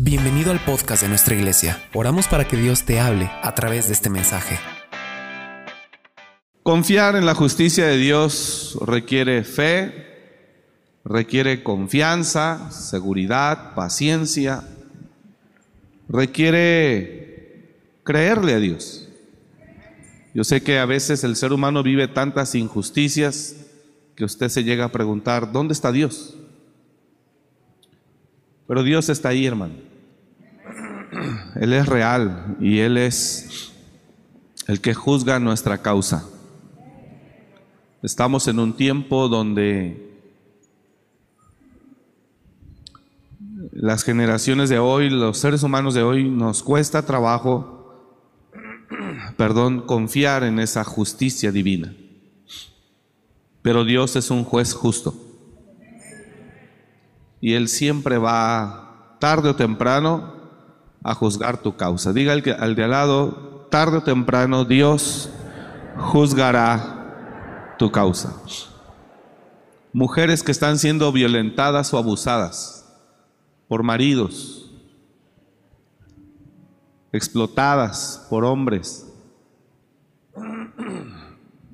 Bienvenido al podcast de nuestra iglesia. Oramos para que Dios te hable a través de este mensaje. Confiar en la justicia de Dios requiere fe, requiere confianza, seguridad, paciencia, requiere creerle a Dios. Yo sé que a veces el ser humano vive tantas injusticias que usted se llega a preguntar, ¿dónde está Dios? Pero Dios está ahí, hermano. Él es real y Él es el que juzga nuestra causa. Estamos en un tiempo donde las generaciones de hoy, los seres humanos de hoy, nos cuesta trabajo, perdón, confiar en esa justicia divina. Pero Dios es un juez justo. Y Él siempre va, tarde o temprano, a juzgar tu causa. Diga al, al de al lado, tarde o temprano Dios juzgará tu causa. Mujeres que están siendo violentadas o abusadas por maridos, explotadas por hombres,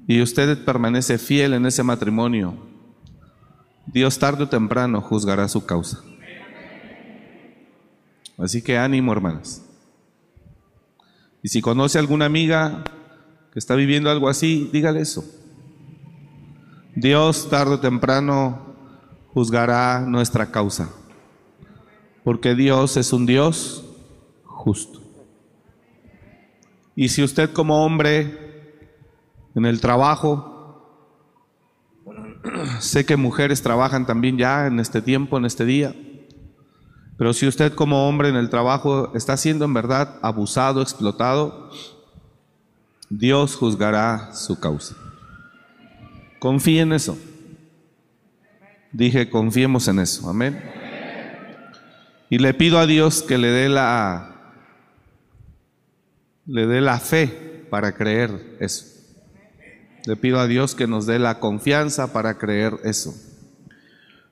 y usted permanece fiel en ese matrimonio, Dios tarde o temprano juzgará su causa. Así que ánimo, hermanas. Y si conoce alguna amiga que está viviendo algo así, dígale eso. Dios tarde o temprano juzgará nuestra causa. Porque Dios es un Dios justo. Y si usted como hombre en el trabajo, sé que mujeres trabajan también ya en este tiempo, en este día, pero si usted como hombre en el trabajo está siendo en verdad abusado, explotado, Dios juzgará su causa. Confíe en eso. Dije, confiemos en eso. Amén. Y le pido a Dios que le dé la le dé la fe para creer eso. Le pido a Dios que nos dé la confianza para creer eso.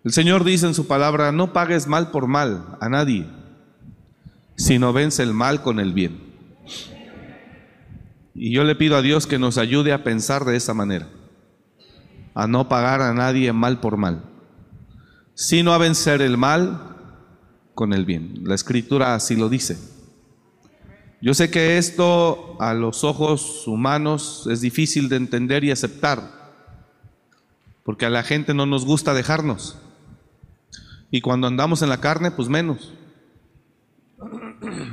El Señor dice en su palabra, no pagues mal por mal a nadie, sino vence el mal con el bien. Y yo le pido a Dios que nos ayude a pensar de esa manera, a no pagar a nadie mal por mal, sino a vencer el mal con el bien. La escritura así lo dice. Yo sé que esto a los ojos humanos es difícil de entender y aceptar, porque a la gente no nos gusta dejarnos. Y cuando andamos en la carne, pues menos.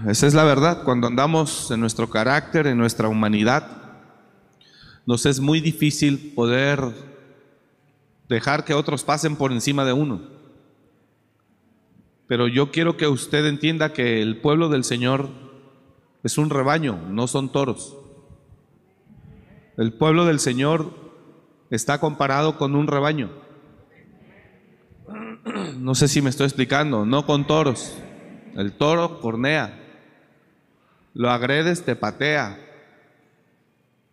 Esa es la verdad. Cuando andamos en nuestro carácter, en nuestra humanidad, nos es muy difícil poder dejar que otros pasen por encima de uno. Pero yo quiero que usted entienda que el pueblo del Señor es un rebaño, no son toros. El pueblo del Señor está comparado con un rebaño. No sé si me estoy explicando, no con toros. El toro cornea. Lo agredes, te patea,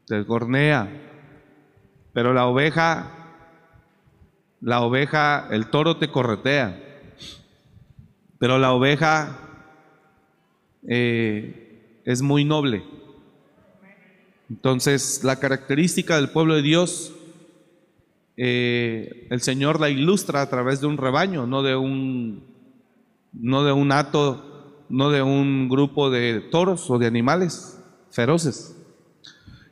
te cornea. Pero la oveja, la oveja, el toro te corretea. Pero la oveja eh, es muy noble. Entonces, la característica del pueblo de Dios eh, el Señor la ilustra a través de un rebaño, no de un, no de un hato, no de un grupo de toros o de animales feroces.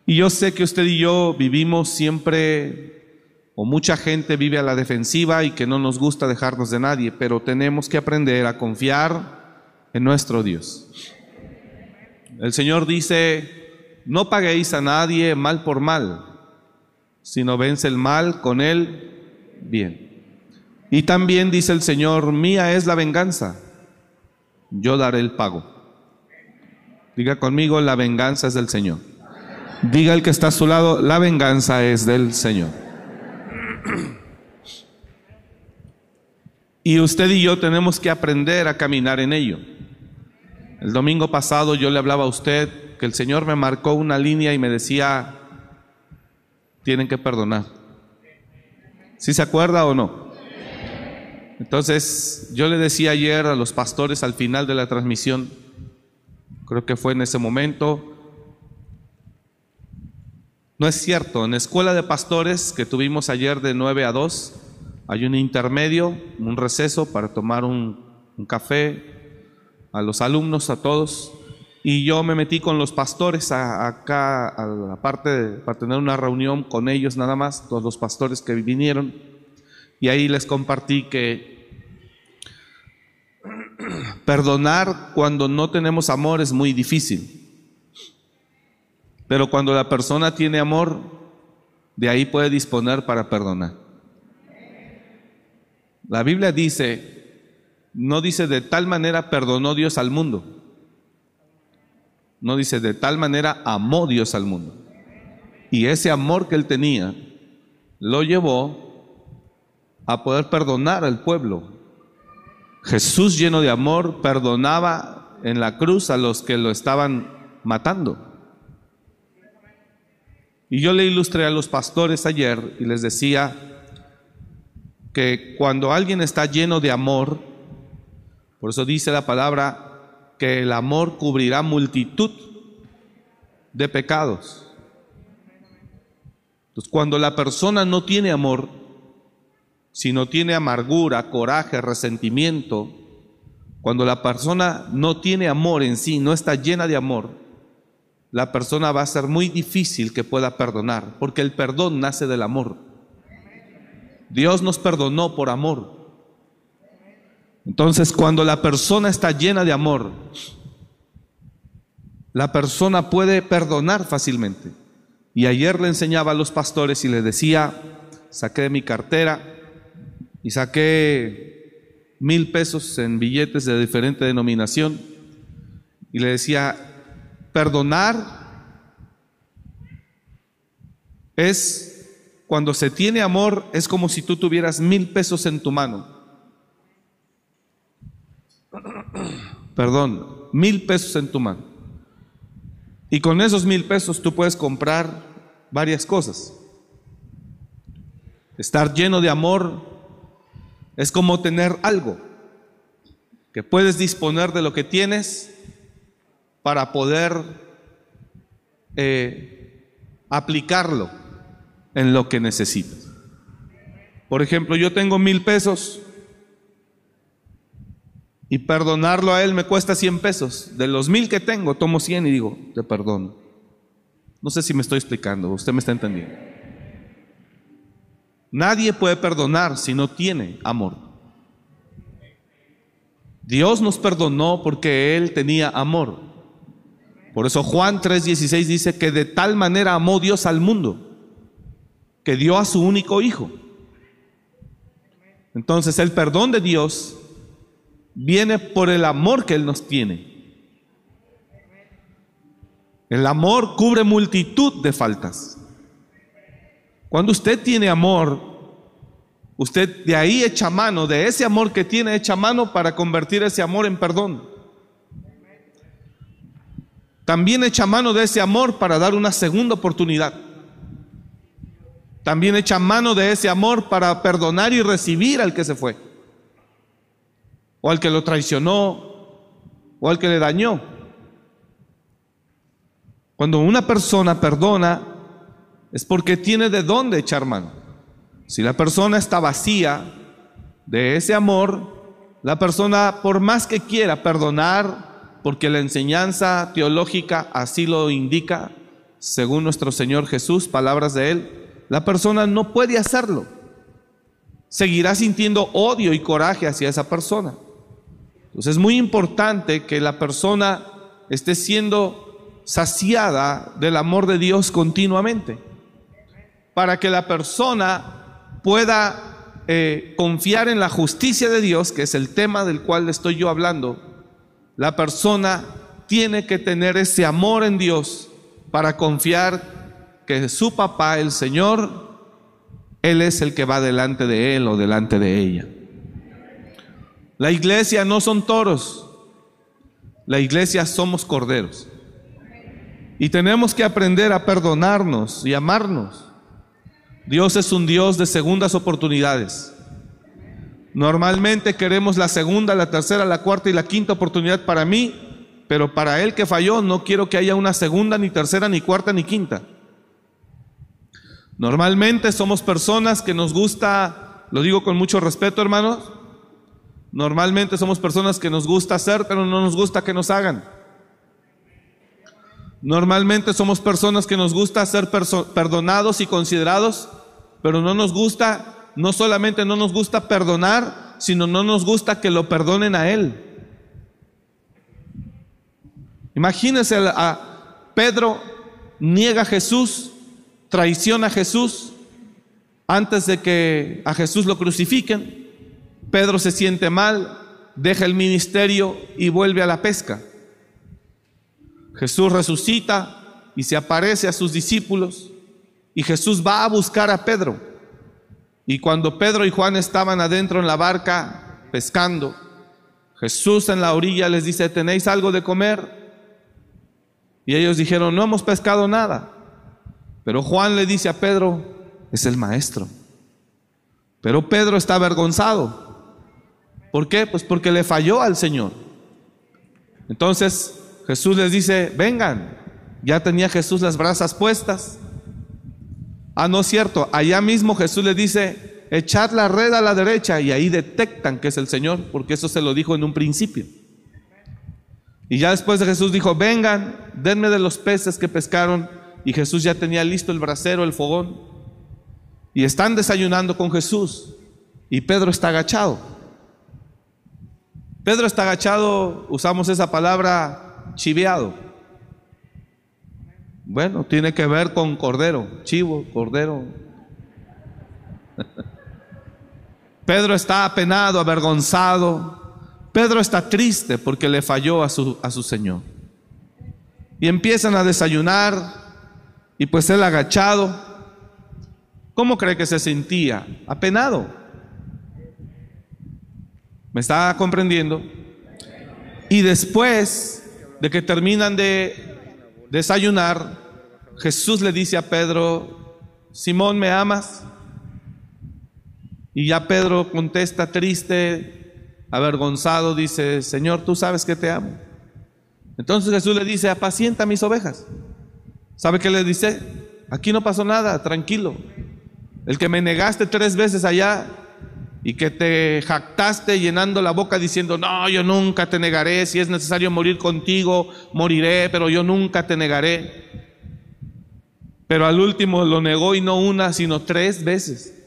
Y yo sé que usted y yo vivimos siempre, o mucha gente vive a la defensiva y que no nos gusta dejarnos de nadie, pero tenemos que aprender a confiar en nuestro Dios. El Señor dice, no paguéis a nadie mal por mal sino vence el mal con el bien. Y también dice el Señor, mía es la venganza, yo daré el pago. Diga conmigo, la venganza es del Señor. Diga el que está a su lado, la venganza es del Señor. Y usted y yo tenemos que aprender a caminar en ello. El domingo pasado yo le hablaba a usted que el Señor me marcó una línea y me decía, tienen que perdonar. ¿Sí se acuerda o no? Entonces, yo le decía ayer a los pastores al final de la transmisión, creo que fue en ese momento, no es cierto, en la escuela de pastores que tuvimos ayer de 9 a 2, hay un intermedio, un receso para tomar un, un café a los alumnos, a todos, y yo me metí con los pastores acá a la parte de- para tener una reunión con ellos nada más, todos los pastores que vinieron, y ahí les compartí que perdonar cuando no tenemos amor es muy difícil. Pero cuando la persona tiene amor, de ahí puede disponer para perdonar. La Biblia dice, no dice de tal manera perdonó Dios al mundo. No dice de tal manera amó Dios al mundo. Y ese amor que él tenía lo llevó a poder perdonar al pueblo. Jesús lleno de amor perdonaba en la cruz a los que lo estaban matando. Y yo le ilustré a los pastores ayer y les decía que cuando alguien está lleno de amor, por eso dice la palabra que el amor cubrirá multitud de pecados. Entonces, cuando la persona no tiene amor, sino tiene amargura, coraje, resentimiento, cuando la persona no tiene amor en sí, no está llena de amor, la persona va a ser muy difícil que pueda perdonar, porque el perdón nace del amor. Dios nos perdonó por amor. Entonces, cuando la persona está llena de amor, la persona puede perdonar fácilmente. Y ayer le enseñaba a los pastores y les decía, saqué de mi cartera y saqué mil pesos en billetes de diferente denominación y le decía, perdonar es cuando se tiene amor, es como si tú tuvieras mil pesos en tu mano. Perdón, mil pesos en tu mano. Y con esos mil pesos tú puedes comprar varias cosas. Estar lleno de amor es como tener algo, que puedes disponer de lo que tienes para poder eh, aplicarlo en lo que necesitas. Por ejemplo, yo tengo mil pesos y perdonarlo a él me cuesta 100 pesos. De los mil que tengo, tomo 100 y digo, te perdono. No sé si me estoy explicando, usted me está entendiendo. Nadie puede perdonar si no tiene amor. Dios nos perdonó porque Él tenía amor. Por eso Juan 3:16 dice que de tal manera amó Dios al mundo, que dio a su único hijo. Entonces el perdón de Dios viene por el amor que Él nos tiene. El amor cubre multitud de faltas. Cuando usted tiene amor, usted de ahí echa mano, de ese amor que tiene, echa mano para convertir ese amor en perdón. También echa mano de ese amor para dar una segunda oportunidad. También echa mano de ese amor para perdonar y recibir al que se fue. O al que lo traicionó. O al que le dañó. Cuando una persona perdona es porque tiene de dónde echar mano. Si la persona está vacía de ese amor, la persona por más que quiera perdonar, porque la enseñanza teológica así lo indica, según nuestro Señor Jesús, palabras de Él, la persona no puede hacerlo. Seguirá sintiendo odio y coraje hacia esa persona. Entonces es muy importante que la persona esté siendo saciada del amor de Dios continuamente, para que la persona pueda eh, confiar en la justicia de Dios, que es el tema del cual estoy yo hablando. La persona tiene que tener ese amor en Dios para confiar que su papá, el Señor, Él es el que va delante de Él o delante de ella. La iglesia no son toros, la iglesia somos corderos. Y tenemos que aprender a perdonarnos y amarnos. Dios es un Dios de segundas oportunidades. Normalmente queremos la segunda, la tercera, la cuarta y la quinta oportunidad para mí, pero para él que falló no quiero que haya una segunda, ni tercera, ni cuarta, ni quinta. Normalmente somos personas que nos gusta, lo digo con mucho respeto hermanos, normalmente somos personas que nos gusta hacer, pero no nos gusta que nos hagan. Normalmente somos personas que nos gusta ser perdonados y considerados, pero no nos gusta no solamente no nos gusta perdonar, sino no nos gusta que lo perdonen a Él. Imagínense a Pedro niega a Jesús, traiciona a Jesús antes de que a Jesús lo crucifiquen. Pedro se siente mal, deja el ministerio y vuelve a la pesca. Jesús resucita y se aparece a sus discípulos y Jesús va a buscar a Pedro. Y cuando Pedro y Juan estaban adentro en la barca pescando, Jesús en la orilla les dice, ¿tenéis algo de comer? Y ellos dijeron, no hemos pescado nada. Pero Juan le dice a Pedro, es el maestro. Pero Pedro está avergonzado. ¿Por qué? Pues porque le falló al Señor. Entonces Jesús les dice, vengan. Ya tenía Jesús las brasas puestas. Ah, no es cierto. Allá mismo Jesús le dice, echad la red a la derecha y ahí detectan que es el Señor, porque eso se lo dijo en un principio. Y ya después de Jesús dijo, vengan, denme de los peces que pescaron. Y Jesús ya tenía listo el brasero, el fogón. Y están desayunando con Jesús. Y Pedro está agachado. Pedro está agachado, usamos esa palabra, chiveado. Bueno, tiene que ver con cordero, chivo, cordero. Pedro está apenado, avergonzado. Pedro está triste porque le falló a su, a su Señor. Y empiezan a desayunar y pues él agachado. ¿Cómo cree que se sentía? Apenado. ¿Me está comprendiendo? Y después de que terminan de desayunar, Jesús le dice a Pedro, Simón, ¿me amas? Y ya Pedro contesta triste, avergonzado, dice, Señor, tú sabes que te amo. Entonces Jesús le dice, apacienta mis ovejas. ¿Sabe qué le dice? Aquí no pasó nada, tranquilo. El que me negaste tres veces allá, y que te jactaste llenando la boca diciendo, no, yo nunca te negaré, si es necesario morir contigo, moriré, pero yo nunca te negaré. Pero al último lo negó y no una, sino tres veces.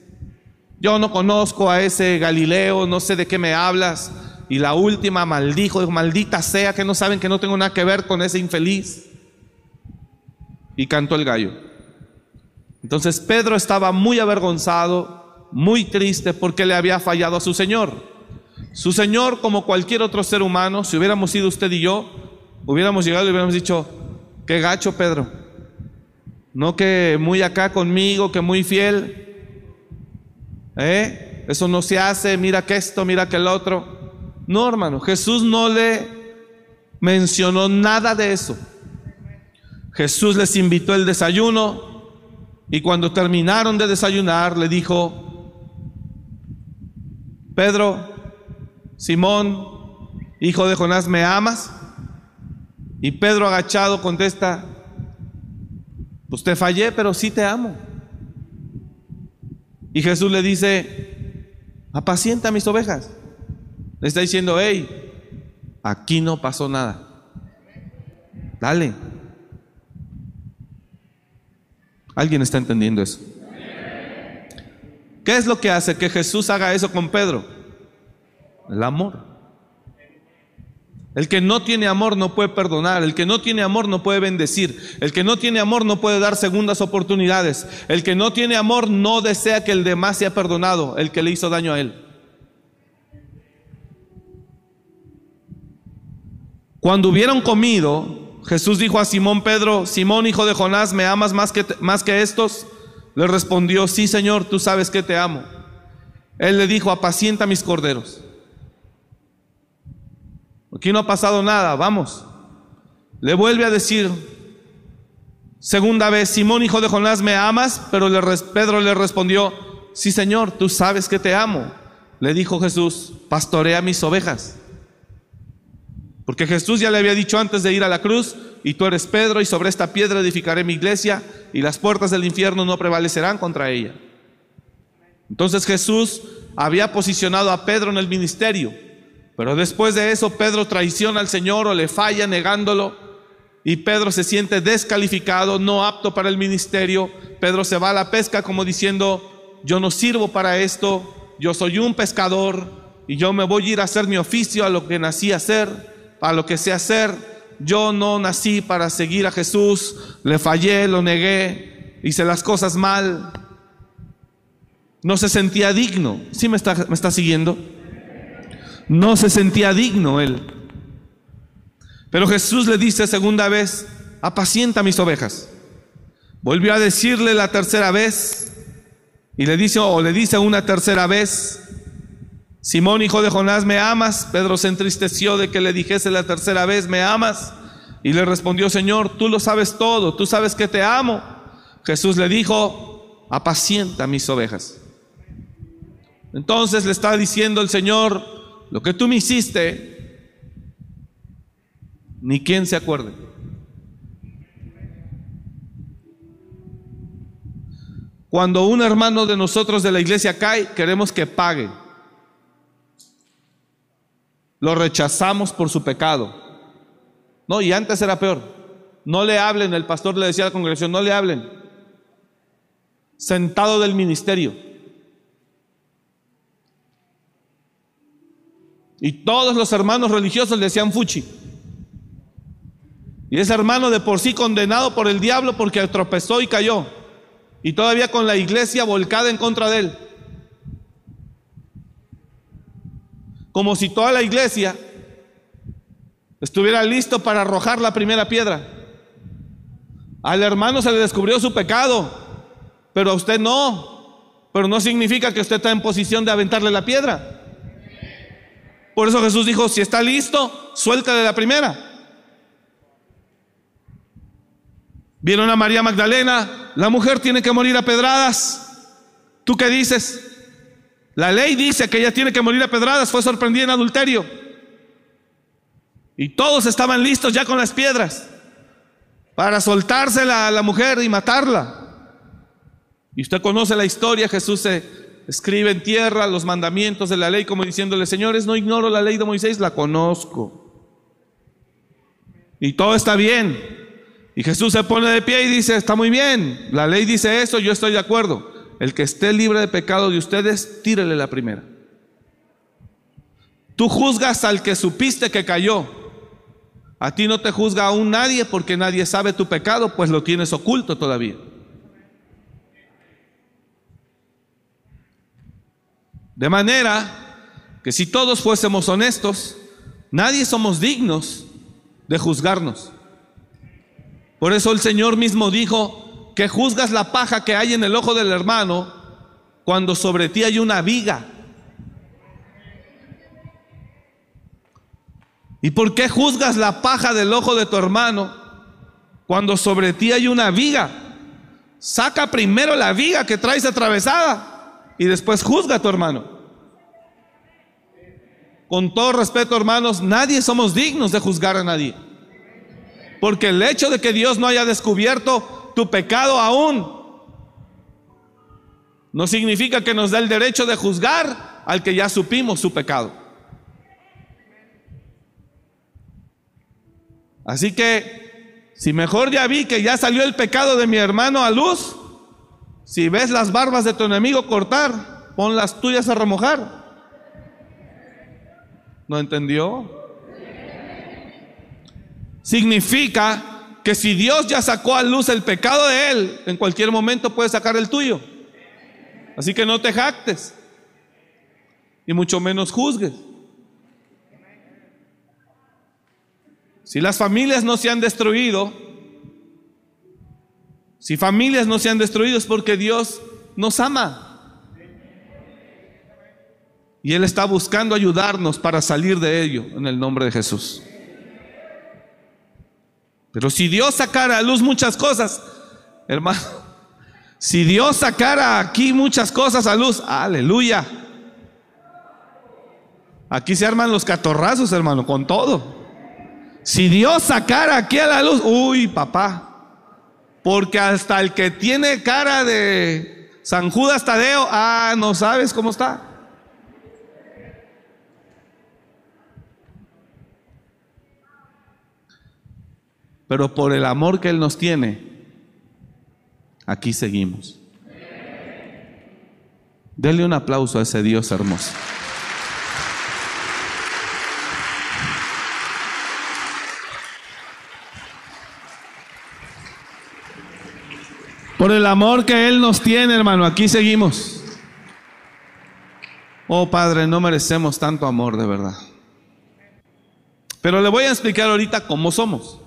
Yo no conozco a ese Galileo, no sé de qué me hablas. Y la última maldijo, maldita sea que no saben que no tengo nada que ver con ese infeliz. Y cantó el gallo. Entonces Pedro estaba muy avergonzado, muy triste porque le había fallado a su Señor. Su Señor, como cualquier otro ser humano, si hubiéramos sido usted y yo, hubiéramos llegado y hubiéramos dicho, qué gacho Pedro, no que muy acá conmigo, que muy fiel, ¿eh? Eso no se hace, mira que esto, mira que el otro. No, hermano, Jesús no le mencionó nada de eso. Jesús les invitó el desayuno y cuando terminaron de desayunar le dijo, Pedro, Simón, hijo de Jonás, ¿me amas? Y Pedro agachado contesta, pues te fallé, pero sí te amo. Y Jesús le dice, apacienta mis ovejas. Le está diciendo, hey, aquí no pasó nada. Dale. ¿Alguien está entendiendo eso? ¿Qué es lo que hace que Jesús haga eso con Pedro? El amor. El que no tiene amor no puede perdonar, el que no tiene amor no puede bendecir, el que no tiene amor no puede dar segundas oportunidades, el que no tiene amor no desea que el demás sea perdonado, el que le hizo daño a él. Cuando hubieron comido, Jesús dijo a Simón Pedro, Simón hijo de Jonás, ¿me amas más que, más que estos? Le respondió, sí Señor, tú sabes que te amo. Él le dijo, apacienta mis corderos. Aquí no ha pasado nada, vamos. Le vuelve a decir, segunda vez, Simón, hijo de Jonás, ¿me amas? Pero Pedro le respondió, sí Señor, tú sabes que te amo. le dijo Jesús, pastorea mis ovejas. Porque Jesús ya le había dicho antes de ir a la cruz, y tú eres Pedro, y sobre esta piedra edificaré mi iglesia, y las puertas del infierno no prevalecerán contra ella. Entonces Jesús había posicionado a Pedro en el ministerio, pero después de eso Pedro traiciona al Señor o le falla negándolo, y Pedro se siente descalificado, no apto para el ministerio. Pedro se va a la pesca como diciendo, yo no sirvo para esto, yo soy un pescador y yo me voy a ir a hacer mi oficio a lo que nací a hacer a lo que sé hacer. Yo no nací para seguir a Jesús, le fallé, lo negué, hice las cosas mal. No se sentía digno. ¿Sí me está, me está siguiendo? No se sentía digno él. Pero Jesús le dice segunda vez, apacienta mis ovejas. Volvió a decirle la tercera vez y le dice o le dice una tercera vez, Simón, hijo de Jonás, ¿me amas? Pedro se entristeció de que le dijese la tercera vez, ¿me amas? Y le respondió, Señor, tú lo sabes todo, tú sabes que te amo. Jesús le dijo, apacienta mis ovejas. Entonces le está diciendo el Señor, lo que tú me hiciste, ni quien se acuerde. Cuando un hermano de nosotros de la iglesia cae, queremos que pague. Lo rechazamos por su pecado. No, y antes era peor. No le hablen, el pastor le decía a la congregación, no le hablen. Sentado del ministerio. Y todos los hermanos religiosos le decían fuchi. Y ese hermano de por sí condenado por el diablo porque tropezó y cayó. Y todavía con la iglesia volcada en contra de él. Como si toda la iglesia estuviera listo para arrojar la primera piedra. Al hermano se le descubrió su pecado, pero a usted no. Pero no significa que usted está en posición de aventarle la piedra. Por eso Jesús dijo, si está listo, suéltale la primera. Vieron a María Magdalena, la mujer tiene que morir a pedradas. ¿Tú qué dices? La ley dice que ella tiene que morir a pedradas, fue sorprendida en adulterio. Y todos estaban listos ya con las piedras para soltársela a la mujer y matarla. Y usted conoce la historia, Jesús se escribe en tierra los mandamientos de la ley como diciéndole, señores, no ignoro la ley de Moisés, la conozco. Y todo está bien. Y Jesús se pone de pie y dice, está muy bien, la ley dice eso, yo estoy de acuerdo. El que esté libre de pecado de ustedes, tírele la primera. Tú juzgas al que supiste que cayó. A ti no te juzga aún nadie porque nadie sabe tu pecado, pues lo tienes oculto todavía. De manera que si todos fuésemos honestos, nadie somos dignos de juzgarnos. Por eso el Señor mismo dijo, que juzgas la paja que hay en el ojo del hermano cuando sobre ti hay una viga. ¿Y por qué juzgas la paja del ojo de tu hermano cuando sobre ti hay una viga? Saca primero la viga que traes atravesada y después juzga a tu hermano. Con todo respeto, hermanos, nadie somos dignos de juzgar a nadie. Porque el hecho de que Dios no haya descubierto tu pecado aún, no significa que nos da el derecho de juzgar al que ya supimos su pecado. Así que, si mejor ya vi que ya salió el pecado de mi hermano a luz, si ves las barbas de tu enemigo cortar, pon las tuyas a remojar. ¿No entendió? Significa que si Dios ya sacó a luz el pecado de él, en cualquier momento puede sacar el tuyo. Así que no te jactes y mucho menos juzgues. Si las familias no se han destruido, si familias no se han destruido es porque Dios nos ama. Y Él está buscando ayudarnos para salir de ello en el nombre de Jesús. Pero si Dios sacara a luz muchas cosas, hermano, si Dios sacara aquí muchas cosas a luz, aleluya. Aquí se arman los catorrazos, hermano, con todo. Si Dios sacara aquí a la luz, uy, papá. Porque hasta el que tiene cara de San Judas Tadeo, ah, no sabes cómo está. Pero por el amor que Él nos tiene, aquí seguimos. Denle un aplauso a ese Dios hermoso. Por el amor que Él nos tiene, hermano, aquí seguimos. Oh Padre, no merecemos tanto amor de verdad. Pero le voy a explicar ahorita cómo somos,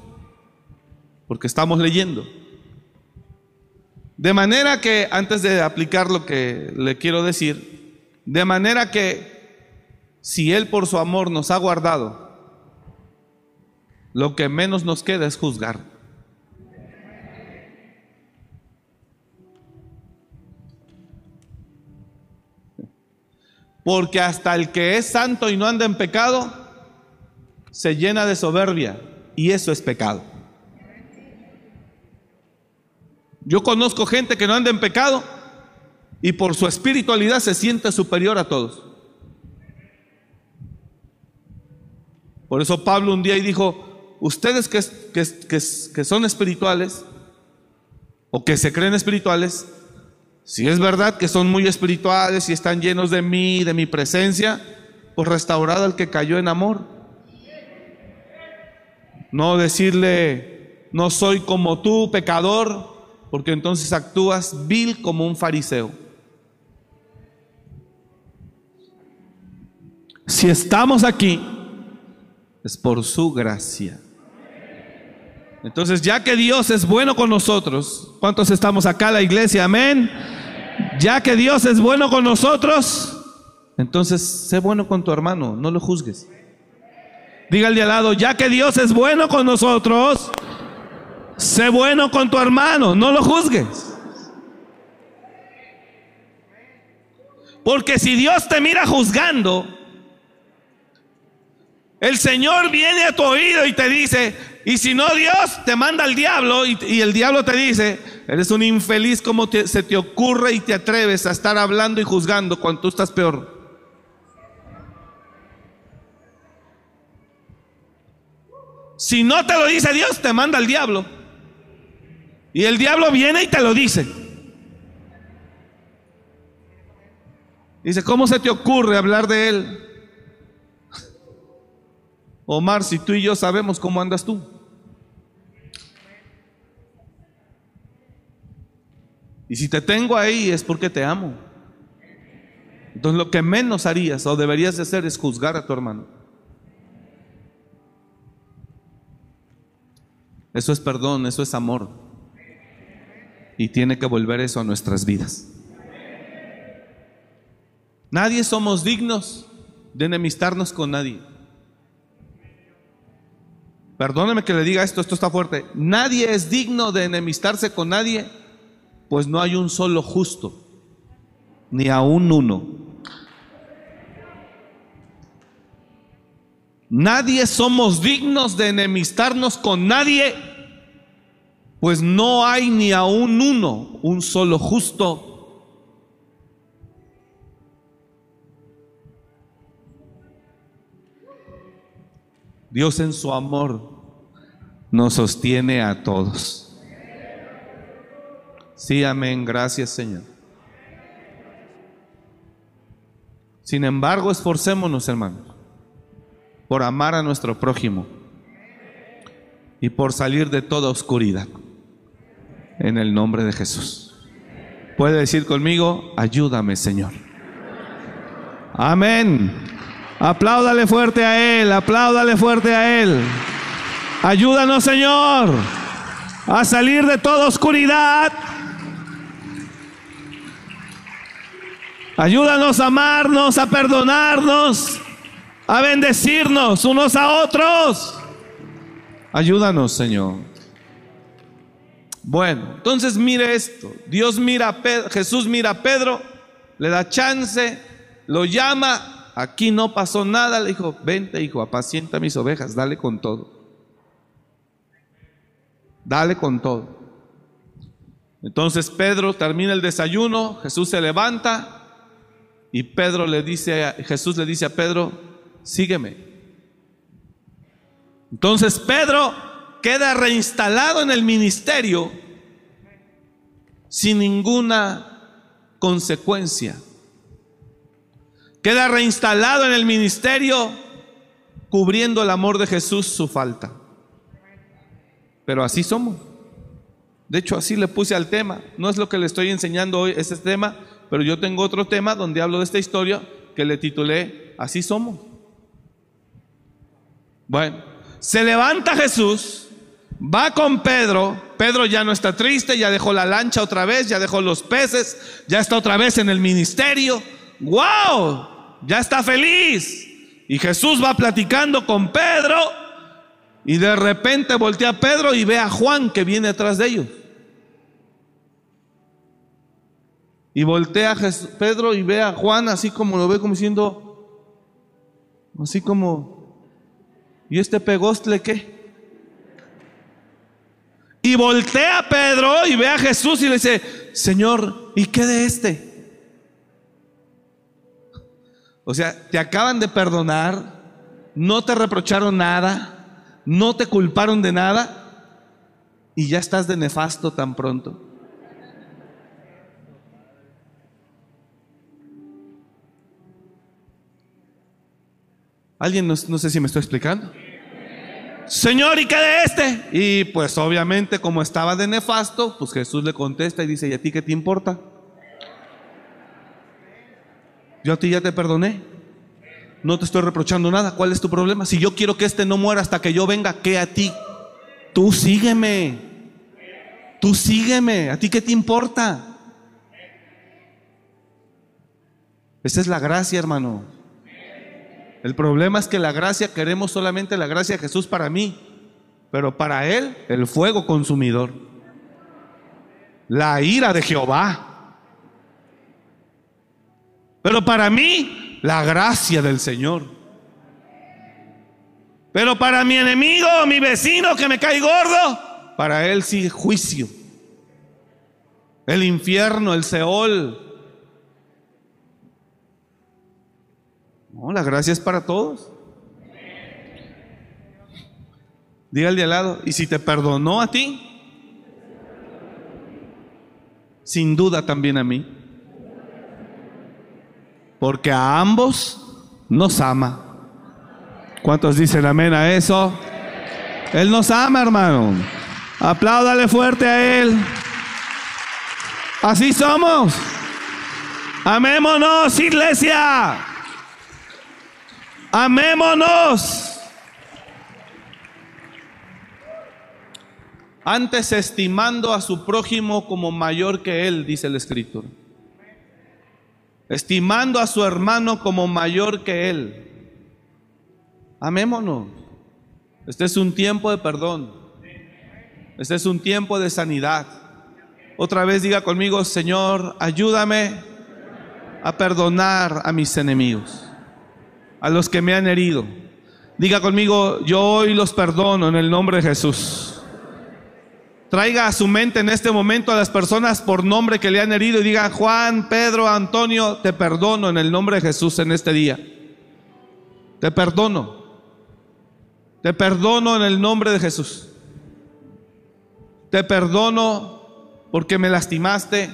porque estamos leyendo. De manera que, antes de aplicar lo que le quiero decir, de manera que si Él por su amor nos ha guardado, lo que menos nos queda es juzgar. Porque hasta el que es santo y no anda en pecado, se llena de soberbia. Y eso es pecado. Yo conozco gente que no anda en pecado y por su espiritualidad se siente superior a todos. Por eso Pablo un día dijo, ustedes que, son espirituales o que se creen espirituales, si es verdad que son muy espirituales y están llenos de mí, de mi presencia, pues restaurad al que cayó en amor. No decirle, no soy como tú, pecador, porque entonces actúas vil como un fariseo. Si estamos aquí, es por su gracia. Entonces, ya que Dios es bueno con nosotros, ¿cuántos estamos acá la iglesia? Amén. Ya que Dios es bueno con nosotros, entonces sé bueno con tu hermano, no lo juzgues. Dígale al lado, ya que Dios es bueno con nosotros, sé bueno con tu hermano, no lo juzgues. Porque si Dios te mira juzgando, el Señor viene a tu oído y te dice, y si no Dios te manda al diablo y, el diablo te dice, eres un infeliz, como se te ocurre y te atreves a estar hablando y juzgando cuando tú estás peor? Si no te lo dice Dios, te manda al diablo. Y el diablo viene y te lo dice. Dice, ¿cómo se te ocurre hablar de él? Omar, si tú y yo sabemos cómo andas tú. Y si te tengo ahí es porque te amo. Entonces lo que menos harías o deberías de hacer es juzgar a tu hermano. Eso es perdón, eso es amor. Y tiene que volver eso a nuestras vidas. Nadie somos dignos de enemistarnos con nadie. Perdóneme que le diga esto, esto está fuerte. Nadie es digno de enemistarse con nadie, pues no hay un solo justo, ni aún uno. Nadie somos dignos de enemistarnos con nadie, pues no hay ni aún uno, un solo justo. Dios en su amor nos sostiene a todos. Sí, amén. Gracias, Señor. Sin embargo, esforcémonos, hermanos, por amar a nuestro prójimo y por salir de toda oscuridad. En el nombre de Jesús. Puede decir conmigo, ayúdame, Señor. Amén. Apláudale fuerte a Él, apláudale fuerte a Él. Ayúdanos, Señor, a salir de toda oscuridad. Ayúdanos a amarnos, a perdonarnos, a bendecirnos unos a otros. Ayúdanos, Señor. Bueno, entonces mire esto. Dios mira a Pedro, Jesús mira a Pedro, le da chance, lo llama aquí no pasó nada, le dijo, vente hijo, apacienta mis ovejas, dale con todo. Dale con todo. Entonces Pedro termina el desayuno, Jesús se levanta y Pedro le dice, a, Jesús le dice a Pedro, sígueme. Entonces Pedro queda reinstalado en el ministerio sin ninguna consecuencia. Queda reinstalado en el ministerio cubriendo el amor de Jesús su falta. Pero así somos. De hecho, así le puse al tema. No es lo que le estoy enseñando hoy, ese tema, pero yo tengo otro tema donde hablo de esta historia que le titulé Así somos. Bueno, se levanta Jesús, va con Pedro. Pedro ya no está triste, ya dejó la lancha otra vez, ya dejó los peces, ya está otra vez en el ministerio. ¡Wow! Ya está feliz. Y Jesús va platicando con Pedro y de repente voltea a Pedro y ve a Juan que viene atrás de ellos. Y voltea a Pedro y ve a Juan así como lo ve como diciendo, así como, ¿y este pegostle qué? Y voltea a Pedro y ve a Jesús y le dice, Señor, ¿y qué de este? O sea, te acaban de perdonar, no te reprocharon nada, no te culparon de nada y ya estás de nefasto tan pronto. ¿Alguien no, no, sé si me estoy explicando? Señor, ¿y qué de este? Y pues obviamente como estaba de nefasto, pues Jesús le contesta y dice, ¿y a ti qué te importa? Yo a ti ya te perdoné. No te estoy reprochando nada. ¿Cuál es tu problema? Si yo quiero que este no muera hasta que yo venga, ¿qué a ti? Tú sígueme. Tú sígueme. ¿A ti qué te importa? Esa es la gracia, hermano. El problema es que la gracia, queremos solamente la gracia de Jesús para mí, pero para Él el fuego consumidor. La ira de Jehová. Pero para mí, la gracia del Señor. Pero para mi enemigo, mi vecino que me cae gordo, para él sí juicio. El infierno, el Seol. No, la gracia es para todos. Dígale al lado, y si te perdonó a ti, sin duda también a mí porque a ambos nos ama. ¿Cuántos dicen amén a eso? Él nos ama, hermano. Apláudale fuerte a Él. Así somos. Amémonos, iglesia. Amémonos. Antes estimando a su prójimo como mayor que Él, dice el Escritor estimando a su hermano como mayor que él. Amémonos. Este es un tiempo de perdón. Este es un tiempo de sanidad. Otra vez diga conmigo, Señor, ayúdame a perdonar a mis enemigos, a los que me han herido. Diga conmigo, yo hoy los perdono en el nombre de Jesús. Traiga a su mente en este momento a las personas por nombre que le han herido y diga, Juan, Pedro, Antonio, te perdono en el nombre de Jesús en este día. Te perdono. Te perdono en el nombre de Jesús. Te perdono porque me lastimaste,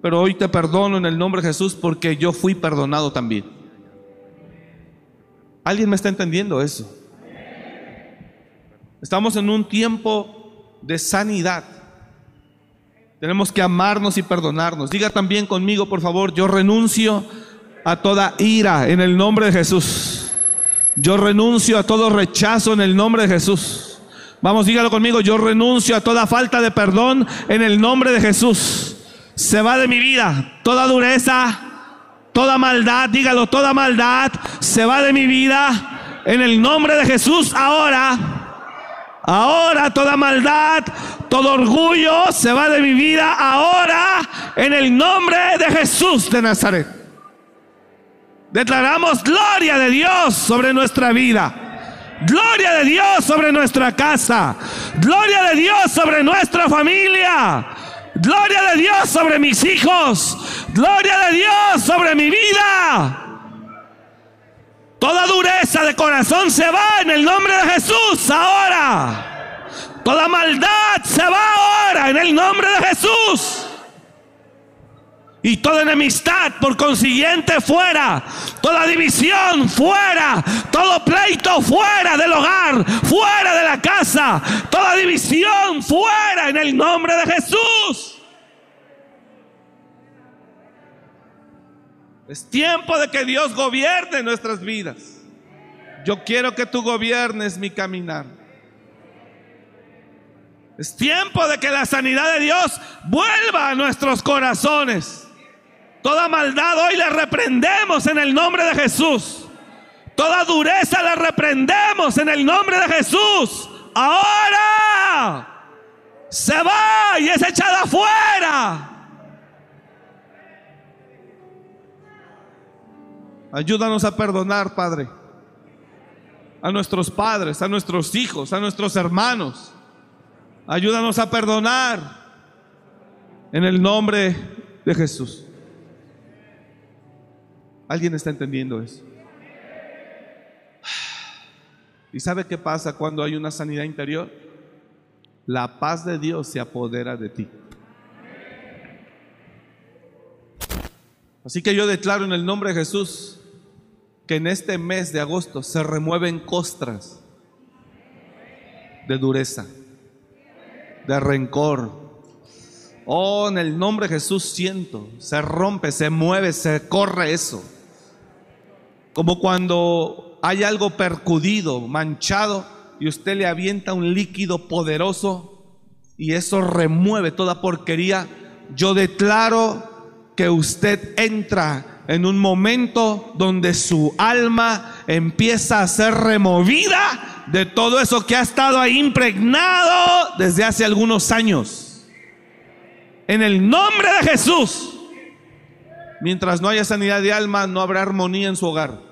pero hoy te perdono en el nombre de Jesús porque yo fui perdonado también. ¿Alguien me está entendiendo eso? Estamos en un tiempo de sanidad. Tenemos que amarnos y perdonarnos. Diga también conmigo, por favor, yo renuncio a toda ira en el nombre de Jesús. Yo renuncio a todo rechazo en el nombre de Jesús. Vamos, dígalo conmigo, yo renuncio a toda falta de perdón en el nombre de Jesús. Se va de mi vida toda dureza, toda maldad, dígalo, toda maldad se va de mi vida en el nombre de Jesús ahora Ahora toda maldad, todo orgullo se va de mi vida ahora en el nombre de Jesús de Nazaret. Declaramos gloria de Dios sobre nuestra vida. Gloria de Dios sobre nuestra casa. Gloria de Dios sobre nuestra familia. Gloria de Dios sobre mis hijos. Gloria de Dios sobre mi vida. Toda dureza de corazón se va en el nombre de Jesús ahora. Toda maldad se va ahora en el nombre de Jesús. Y toda enemistad, por consiguiente, fuera. Toda división, fuera. Todo pleito, fuera del hogar, fuera de la casa. Toda división, fuera en el nombre de Jesús. Es tiempo de que Dios gobierne nuestras vidas. Yo quiero que tú gobiernes mi caminar. Es tiempo de que la sanidad de Dios vuelva a nuestros corazones. Toda maldad hoy la reprendemos en el nombre de Jesús. Toda dureza la reprendemos en el nombre de Jesús. Ahora se va y es echada afuera. Ayúdanos a perdonar, Padre. A nuestros padres, a nuestros hijos, a nuestros hermanos. Ayúdanos a perdonar en el nombre de Jesús. ¿Alguien está entendiendo eso? ¿Y sabe qué pasa cuando hay una sanidad interior? La paz de Dios se apodera de ti. Así que yo declaro en el nombre de Jesús que en este mes de agosto se remueven costras de dureza, de rencor. Oh, en el nombre de Jesús siento, se rompe, se mueve, se corre eso. Como cuando hay algo percudido, manchado, y usted le avienta un líquido poderoso y eso remueve toda porquería. Yo declaro que usted entra en un momento donde su alma empieza a ser removida de todo eso que ha estado ahí impregnado desde hace algunos años. En el nombre de Jesús. Mientras no haya sanidad de alma, no habrá armonía en su hogar.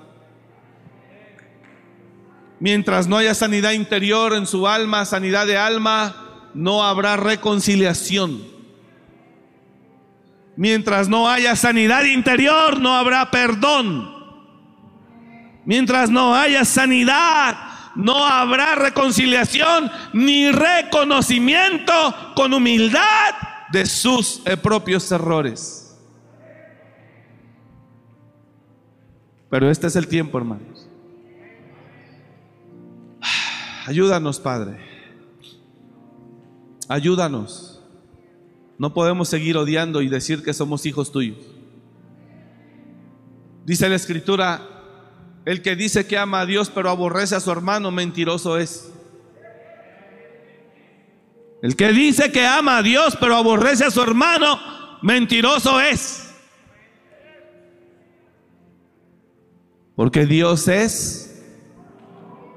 Mientras no haya sanidad interior en su alma, sanidad de alma, no habrá reconciliación. Mientras no haya sanidad interior, no habrá perdón. Mientras no haya sanidad, no habrá reconciliación ni reconocimiento con humildad de sus propios errores. Pero este es el tiempo, hermanos. Ayúdanos, Padre. Ayúdanos. No podemos seguir odiando y decir que somos hijos tuyos. Dice la escritura, el que dice que ama a Dios pero aborrece a su hermano, mentiroso es. El que dice que ama a Dios pero aborrece a su hermano, mentiroso es. Porque Dios es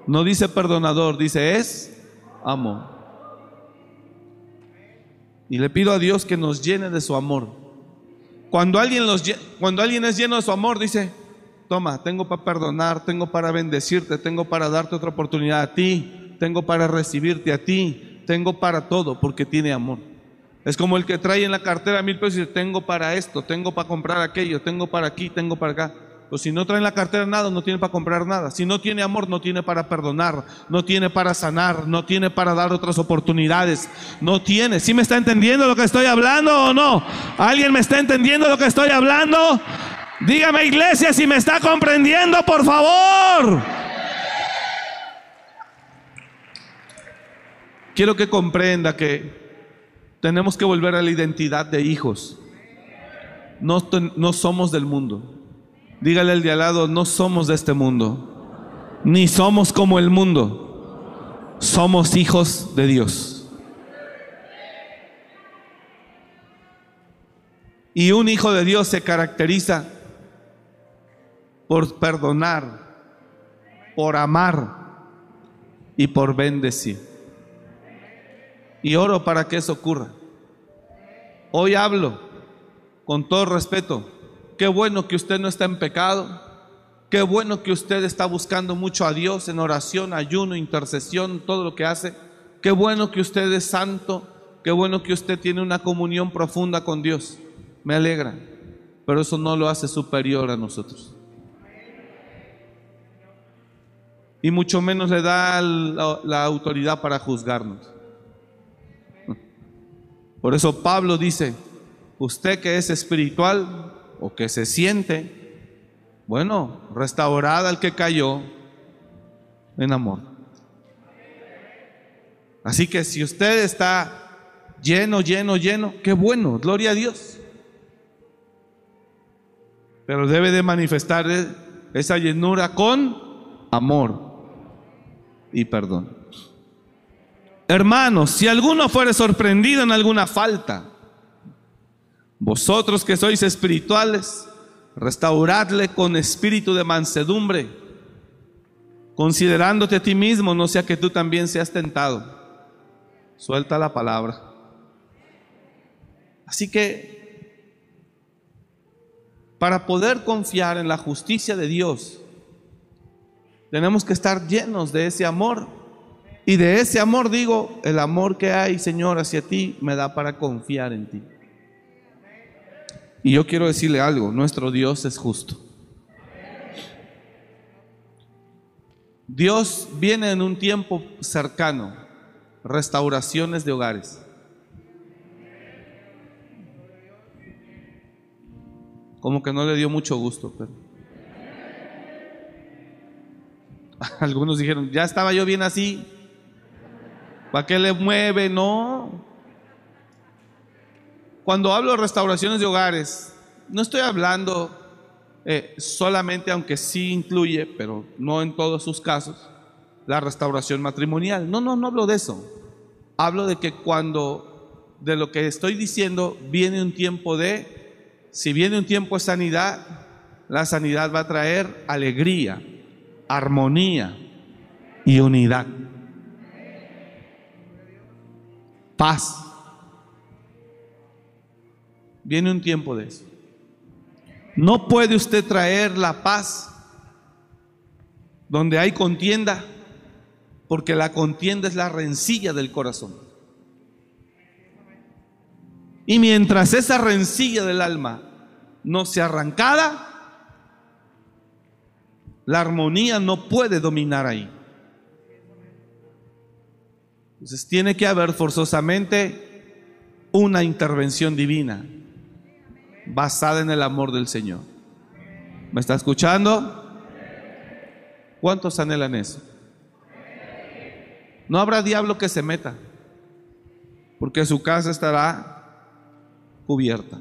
no dice perdonador, dice es amo. Y le pido a Dios que nos llene de su amor. Cuando alguien, los, cuando alguien es lleno de su amor, dice, toma, tengo para perdonar, tengo para bendecirte, tengo para darte otra oportunidad a ti, tengo para recibirte a ti, tengo para todo, porque tiene amor. Es como el que trae en la cartera mil pesos y dice, tengo para esto, tengo para comprar aquello, tengo para aquí, tengo para acá. Pues si no trae en la cartera nada, no tiene para comprar nada. Si no tiene amor, no tiene para perdonar, no tiene para sanar, no tiene para dar otras oportunidades. No tiene. ¿Sí me está entendiendo lo que estoy hablando o no? ¿Alguien me está entendiendo lo que estoy hablando? Dígame iglesia si me está comprendiendo, por favor. Quiero que comprenda que tenemos que volver a la identidad de hijos. No, no somos del mundo. Dígale al de al lado, no somos de este mundo, ni somos como el mundo, somos hijos de Dios. Y un hijo de Dios se caracteriza por perdonar, por amar y por bendecir. Y oro para que eso ocurra. Hoy hablo con todo respeto Qué bueno que usted no está en pecado. Qué bueno que usted está buscando mucho a Dios en oración, ayuno, intercesión, todo lo que hace. Qué bueno que usted es santo. Qué bueno que usted tiene una comunión profunda con Dios. Me alegra. Pero eso no lo hace superior a nosotros. Y mucho menos le da la, la autoridad para juzgarnos. Por eso Pablo dice, usted que es espiritual o que se siente, bueno, restaurad al que cayó en amor. Así que si usted está lleno, lleno, lleno, qué bueno, gloria a Dios. Pero debe de manifestar esa llenura con amor y perdón. Hermanos, si alguno fuere sorprendido en alguna falta, vosotros que sois espirituales, restauradle con espíritu de mansedumbre, considerándote a ti mismo, no sea que tú también seas tentado. Suelta la palabra. Así que, para poder confiar en la justicia de Dios, tenemos que estar llenos de ese amor. Y de ese amor digo, el amor que hay, Señor, hacia ti, me da para confiar en ti. Y yo quiero decirle algo, nuestro Dios es justo. Dios viene en un tiempo cercano, restauraciones de hogares. Como que no le dio mucho gusto, pero algunos dijeron, ya estaba yo bien así, ¿para qué le mueve? No, cuando hablo de restauraciones de hogares, no estoy hablando eh, solamente, aunque sí incluye, pero no en todos sus casos, la restauración matrimonial. No, no, no hablo de eso. Hablo de que cuando de lo que estoy diciendo viene un tiempo de, si viene un tiempo de sanidad, la sanidad va a traer alegría, armonía y unidad. Paz. Viene un tiempo de eso. No puede usted traer la paz donde hay contienda, porque la contienda es la rencilla del corazón. Y mientras esa rencilla del alma no sea arrancada, la armonía no puede dominar ahí. Entonces tiene que haber forzosamente una intervención divina basada en el amor del Señor. ¿Me está escuchando? ¿Cuántos anhelan eso? No habrá diablo que se meta, porque su casa estará cubierta.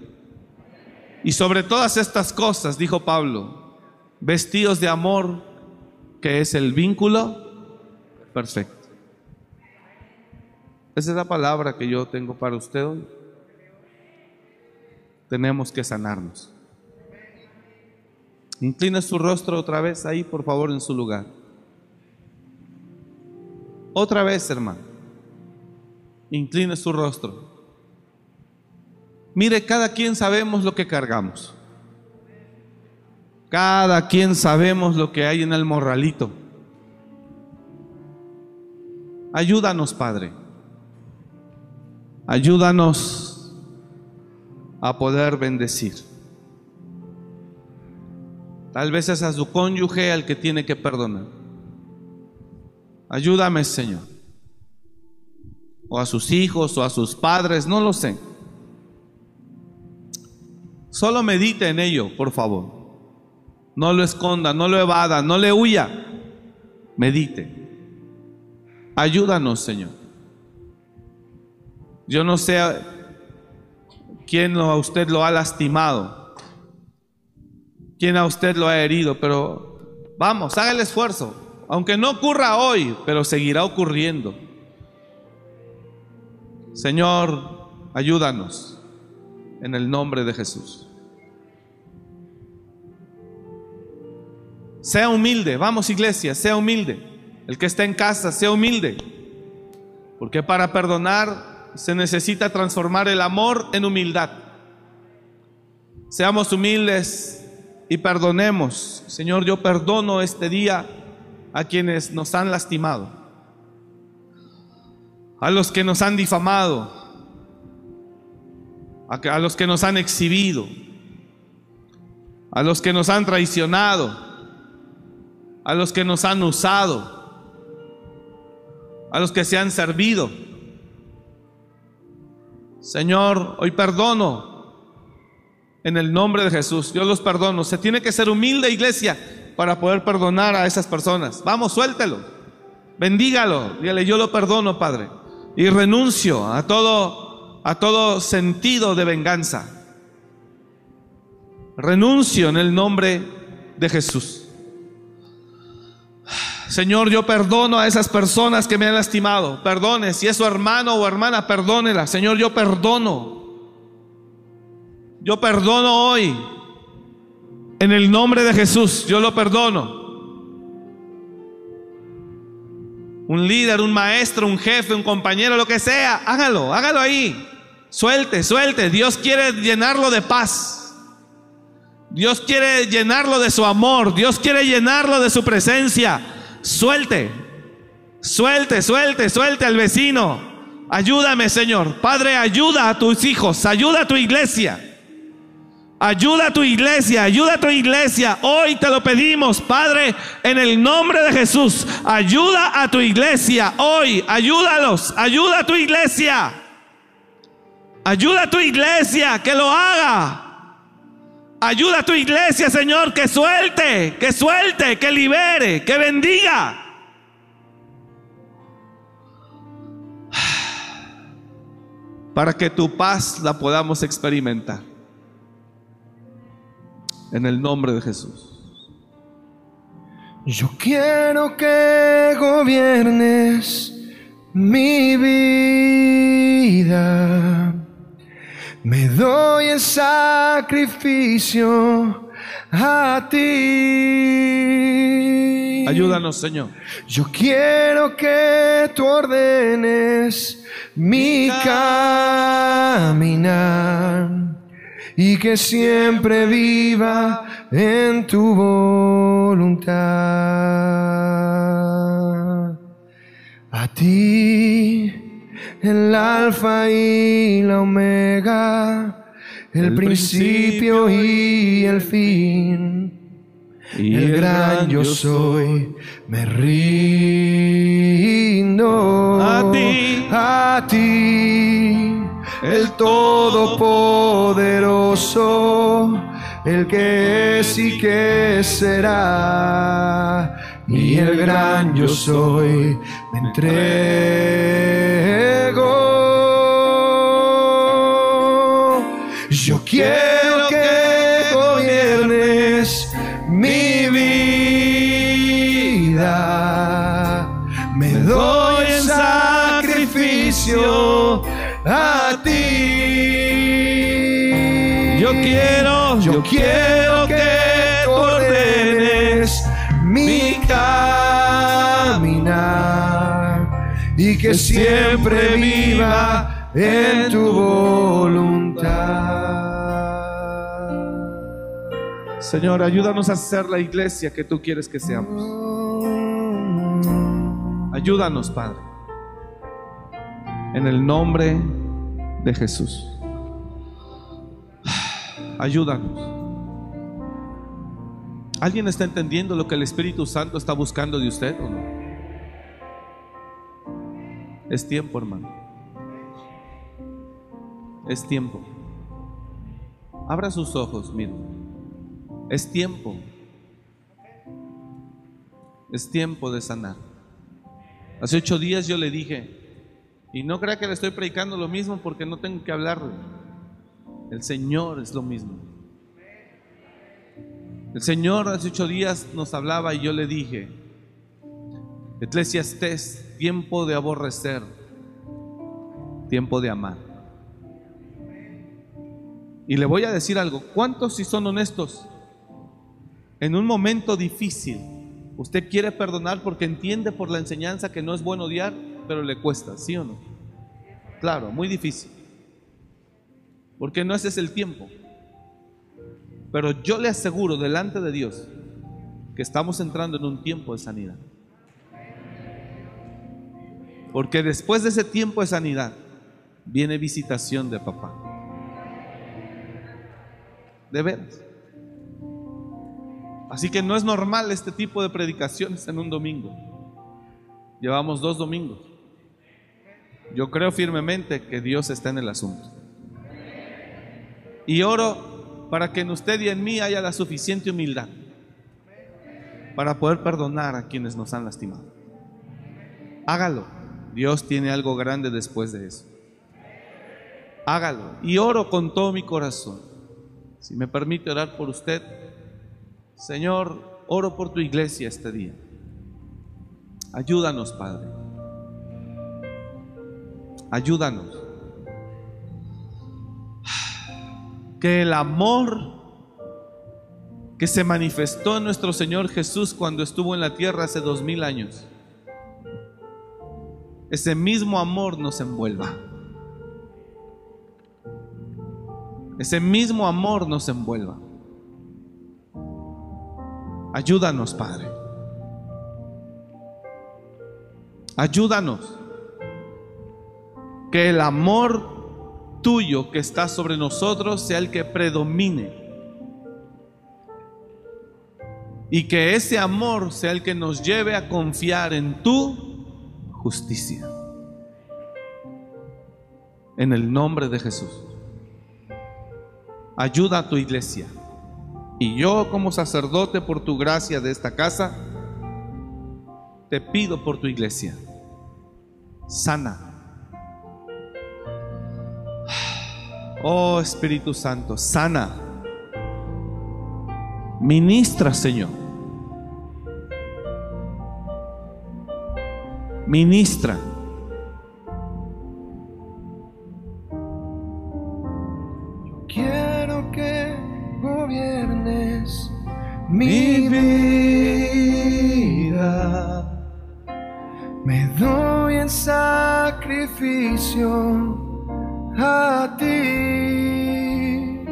Y sobre todas estas cosas, dijo Pablo, vestidos de amor, que es el vínculo perfecto. Esa es la palabra que yo tengo para usted hoy tenemos que sanarnos. Inclina su rostro otra vez ahí, por favor, en su lugar. Otra vez, hermano. Incline su rostro. Mire, cada quien sabemos lo que cargamos. Cada quien sabemos lo que hay en el morralito. Ayúdanos, Padre. Ayúdanos a poder bendecir. Tal vez es a su cónyuge al que tiene que perdonar. Ayúdame, Señor. O a sus hijos o a sus padres, no lo sé. Solo medite en ello, por favor. No lo esconda, no lo evada, no le huya. Medite. Ayúdanos, Señor. Yo no sé quién a usted lo ha lastimado, quién a usted lo ha herido, pero vamos, haga el esfuerzo, aunque no ocurra hoy, pero seguirá ocurriendo. Señor, ayúdanos en el nombre de Jesús. Sea humilde, vamos iglesia, sea humilde. El que está en casa, sea humilde. Porque para perdonar se necesita transformar el amor en humildad. Seamos humildes y perdonemos. Señor, yo perdono este día a quienes nos han lastimado, a los que nos han difamado, a los que nos han exhibido, a los que nos han traicionado, a los que nos han usado, a los que se han servido. Señor, hoy perdono en el nombre de Jesús. Yo los perdono. Se tiene que ser humilde, iglesia, para poder perdonar a esas personas. Vamos, suéltelo. Bendígalo. Dígale, yo lo perdono, Padre. Y renuncio a todo, a todo sentido de venganza. Renuncio en el nombre de Jesús. Señor, yo perdono a esas personas que me han lastimado. Perdone, si es su hermano o hermana, perdónela. Señor, yo perdono. Yo perdono hoy. En el nombre de Jesús, yo lo perdono. Un líder, un maestro, un jefe, un compañero, lo que sea, hágalo, hágalo ahí. Suelte, suelte. Dios quiere llenarlo de paz. Dios quiere llenarlo de su amor. Dios quiere llenarlo de su presencia. Suelte, suelte, suelte, suelte al vecino. Ayúdame, Señor. Padre, ayuda a tus hijos, ayuda a tu iglesia. Ayuda a tu iglesia, ayuda a tu iglesia. Hoy te lo pedimos, Padre, en el nombre de Jesús. Ayuda a tu iglesia. Hoy, ayúdalos. Ayuda a tu iglesia. Ayuda a tu iglesia que lo haga. Ayuda a tu iglesia, Señor, que suelte, que suelte, que libere, que bendiga. Para que tu paz la podamos experimentar. En el nombre de Jesús. Yo quiero que gobiernes mi vida. Me doy en sacrificio a ti. Ayúdanos, Señor. Yo quiero que tú ordenes mi caminar y que siempre viva en tu voluntad. A ti, el alfa y la omega, el, El principio, principio y el fin. Y el gran yo soy, me rindo A ti. a ti, el todopoderoso, el que es y que será, y el gran yo soy, me entrego. Quiero que gobiernes mi vida. Me doy en sacrificio a ti. Yo quiero, yo quiero que tú ordenes mi caminar y que siempre viva en tu voluntad. Señor, ayúdanos a ser la iglesia que tú quieres que seamos. Ayúdanos, Padre. En el nombre de Jesús. Ayúdanos. ¿Alguien está entendiendo lo que el Espíritu Santo está buscando de usted o no? Es tiempo, hermano. Es tiempo. Abra sus ojos, mire. Es tiempo. Es tiempo de sanar. Hace ocho días yo le dije, y no crea que le estoy predicando lo mismo porque no tengo que hablarle. El Señor es lo mismo. El Señor hace ocho días nos hablaba y yo le dije, Eclesiastés, tiempo de aborrecer, tiempo de amar. Y le voy a decir algo, ¿cuántos si son honestos? En un momento difícil, usted quiere perdonar porque entiende por la enseñanza que no es bueno odiar, pero le cuesta, ¿sí o no? Claro, muy difícil. Porque no ese es el tiempo. Pero yo le aseguro delante de Dios que estamos entrando en un tiempo de sanidad. Porque después de ese tiempo de sanidad viene visitación de papá. De veras. Así que no es normal este tipo de predicaciones en un domingo. Llevamos dos domingos. Yo creo firmemente que Dios está en el asunto. Y oro para que en usted y en mí haya la suficiente humildad para poder perdonar a quienes nos han lastimado. Hágalo. Dios tiene algo grande después de eso. Hágalo. Y oro con todo mi corazón. Si me permite orar por usted, Señor, oro por tu iglesia este día. Ayúdanos, Padre. Ayúdanos. Que el amor que se manifestó en nuestro Señor Jesús cuando estuvo en la tierra hace dos mil años, ese mismo amor nos envuelva. Ese mismo amor nos envuelva. Ayúdanos, Padre. Ayúdanos. Que el amor tuyo que está sobre nosotros sea el que predomine. Y que ese amor sea el que nos lleve a confiar en tu justicia. En el nombre de Jesús. Ayuda a tu iglesia. Y yo como sacerdote por tu gracia de esta casa, te pido por tu iglesia. Sana. Oh Espíritu Santo, sana. Ministra, Señor. Ministra. Sacrificio a ti.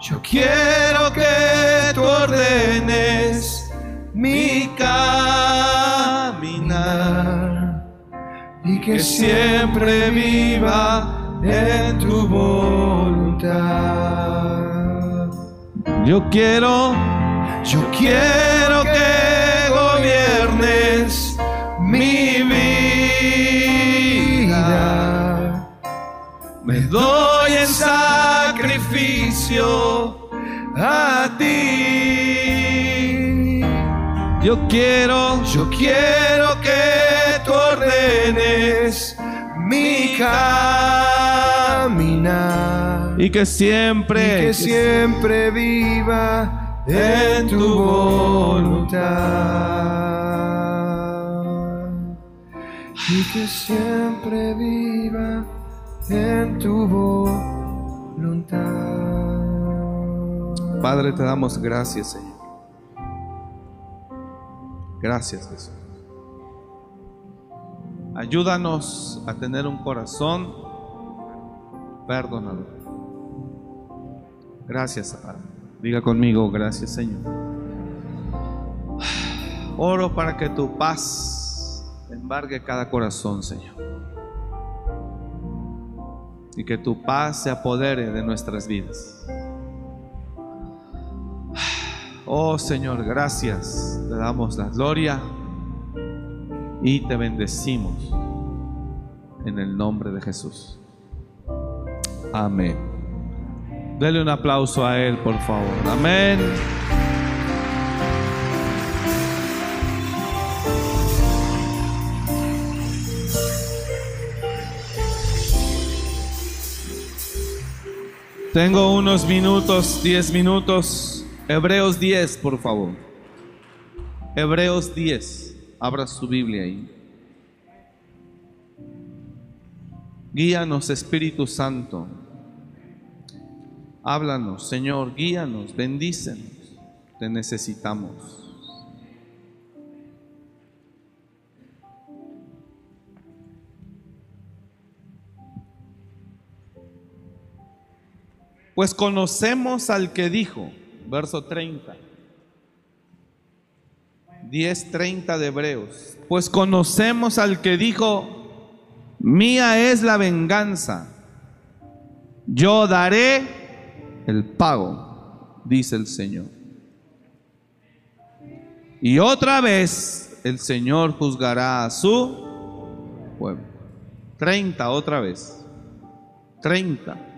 Yo quiero que tú ordenes mi caminar y que siempre viva en tu voluntad. Yo quiero, Yo quiero doy en sacrificio a ti. yo quiero, Yo quiero que tú ordenes mi caminar y que y siempre, que siempre viva en tu voluntad. Y que siempre viva en tu voluntad. Padre, te damos gracias, Señor. Gracias, Jesús. Ayúdanos a tener un corazón perdonador. Gracias, Padre. Diga conmigo, gracias, Señor. Oro para que tu paz embargue cada corazón, Señor. Y que tu paz se apodere de nuestras vidas. Oh Señor, gracias. Te damos la gloria y te bendecimos en el nombre de Jesús. Amén. Dele un aplauso a Él, por favor. Amén. Tengo unos minutos, 10 minutos. Hebreos 10, por favor. Hebreos 10. Abra su Biblia ahí. Guíanos, Espíritu Santo. Háblanos, Señor, guíanos, bendícenos. Te necesitamos. Pues conocemos al que dijo, verso 30, 10:30 de Hebreos, pues conocemos al que dijo, mía es la venganza, yo daré el pago, dice el Señor. Y otra vez el Señor juzgará a su pueblo. 30 otra vez. 30.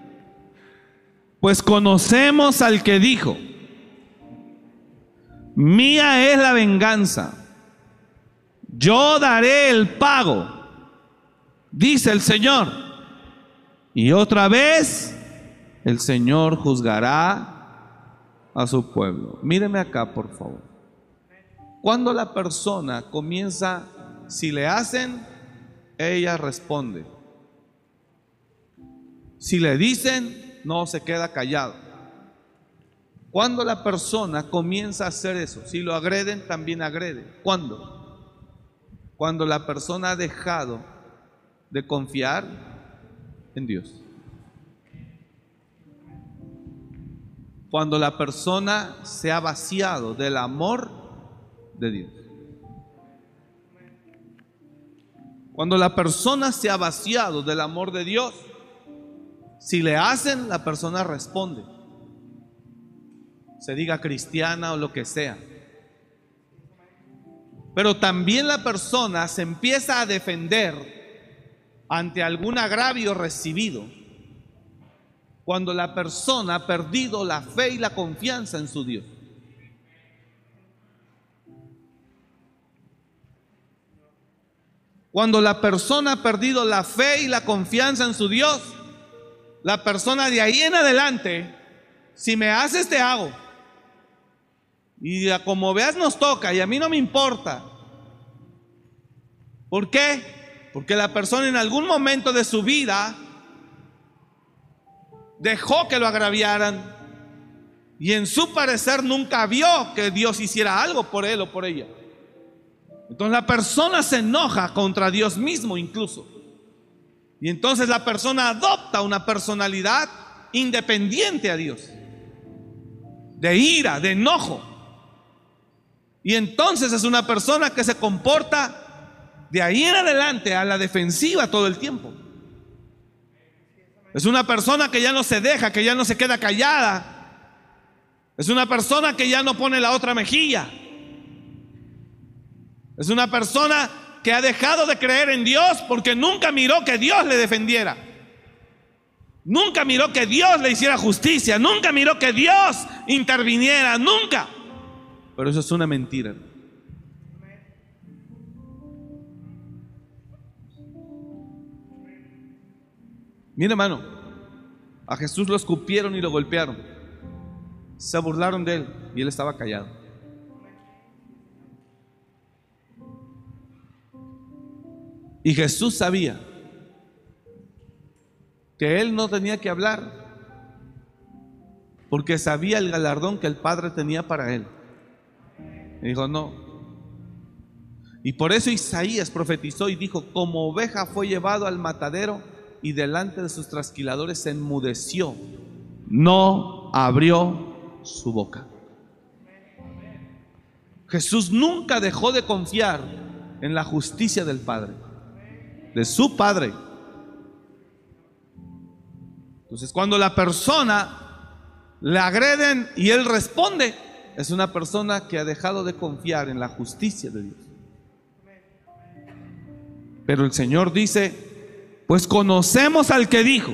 Pues conocemos al que dijo, mía es la venganza, yo daré el pago, dice el Señor. Y otra vez el Señor juzgará a su pueblo. Míreme acá, por favor. Cuando la persona comienza, si le hacen, ella responde. Si le dicen, no se queda callado. Cuando la persona comienza a hacer eso, si lo agreden, también agrede. ¿Cuándo? Cuando la persona ha dejado de confiar en Dios. Cuando la persona se ha vaciado del amor de Dios. Cuando la persona se ha vaciado del amor de Dios, si le hacen, la persona responde. Se diga cristiana o lo que sea. Pero también la persona se empieza a defender ante algún agravio recibido. Cuando la persona ha perdido la fe y la confianza en su Dios. Cuando la persona ha perdido la fe y la confianza en su Dios, la persona de ahí en adelante, si me haces te hago. Y como veas nos toca y a mí no me importa. ¿Por qué? Porque la persona en algún momento de su vida dejó que lo agraviaran y en su parecer nunca vio que Dios hiciera algo por él o por ella. Entonces la persona se enoja contra Dios mismo incluso. Y entonces la persona adopta una personalidad independiente a Dios. De ira, de enojo. Y entonces es una persona que se comporta de ahí en adelante a la defensiva todo el tiempo. Es una persona que ya no se deja, que ya no se queda callada. Es una persona que ya no pone la otra mejilla. Es una persona que ha dejado de creer en Dios porque nunca miró que Dios le defendiera. Nunca miró que Dios le hiciera justicia. Nunca miró que Dios interviniera. Nunca. Pero eso es una mentira. Mire hermano, a Jesús lo escupieron y lo golpearon. Se burlaron de él y él estaba callado. Y Jesús sabía que él no tenía que hablar porque sabía el galardón que el Padre tenía para él. Y dijo, no. Y por eso Isaías profetizó y dijo, como oveja fue llevado al matadero y delante de sus trasquiladores se enmudeció, no abrió su boca. Jesús nunca dejó de confiar en la justicia del Padre de su padre. Entonces, cuando la persona le agreden y él responde, es una persona que ha dejado de confiar en la justicia de Dios. Pero el Señor dice, pues conocemos al que dijo,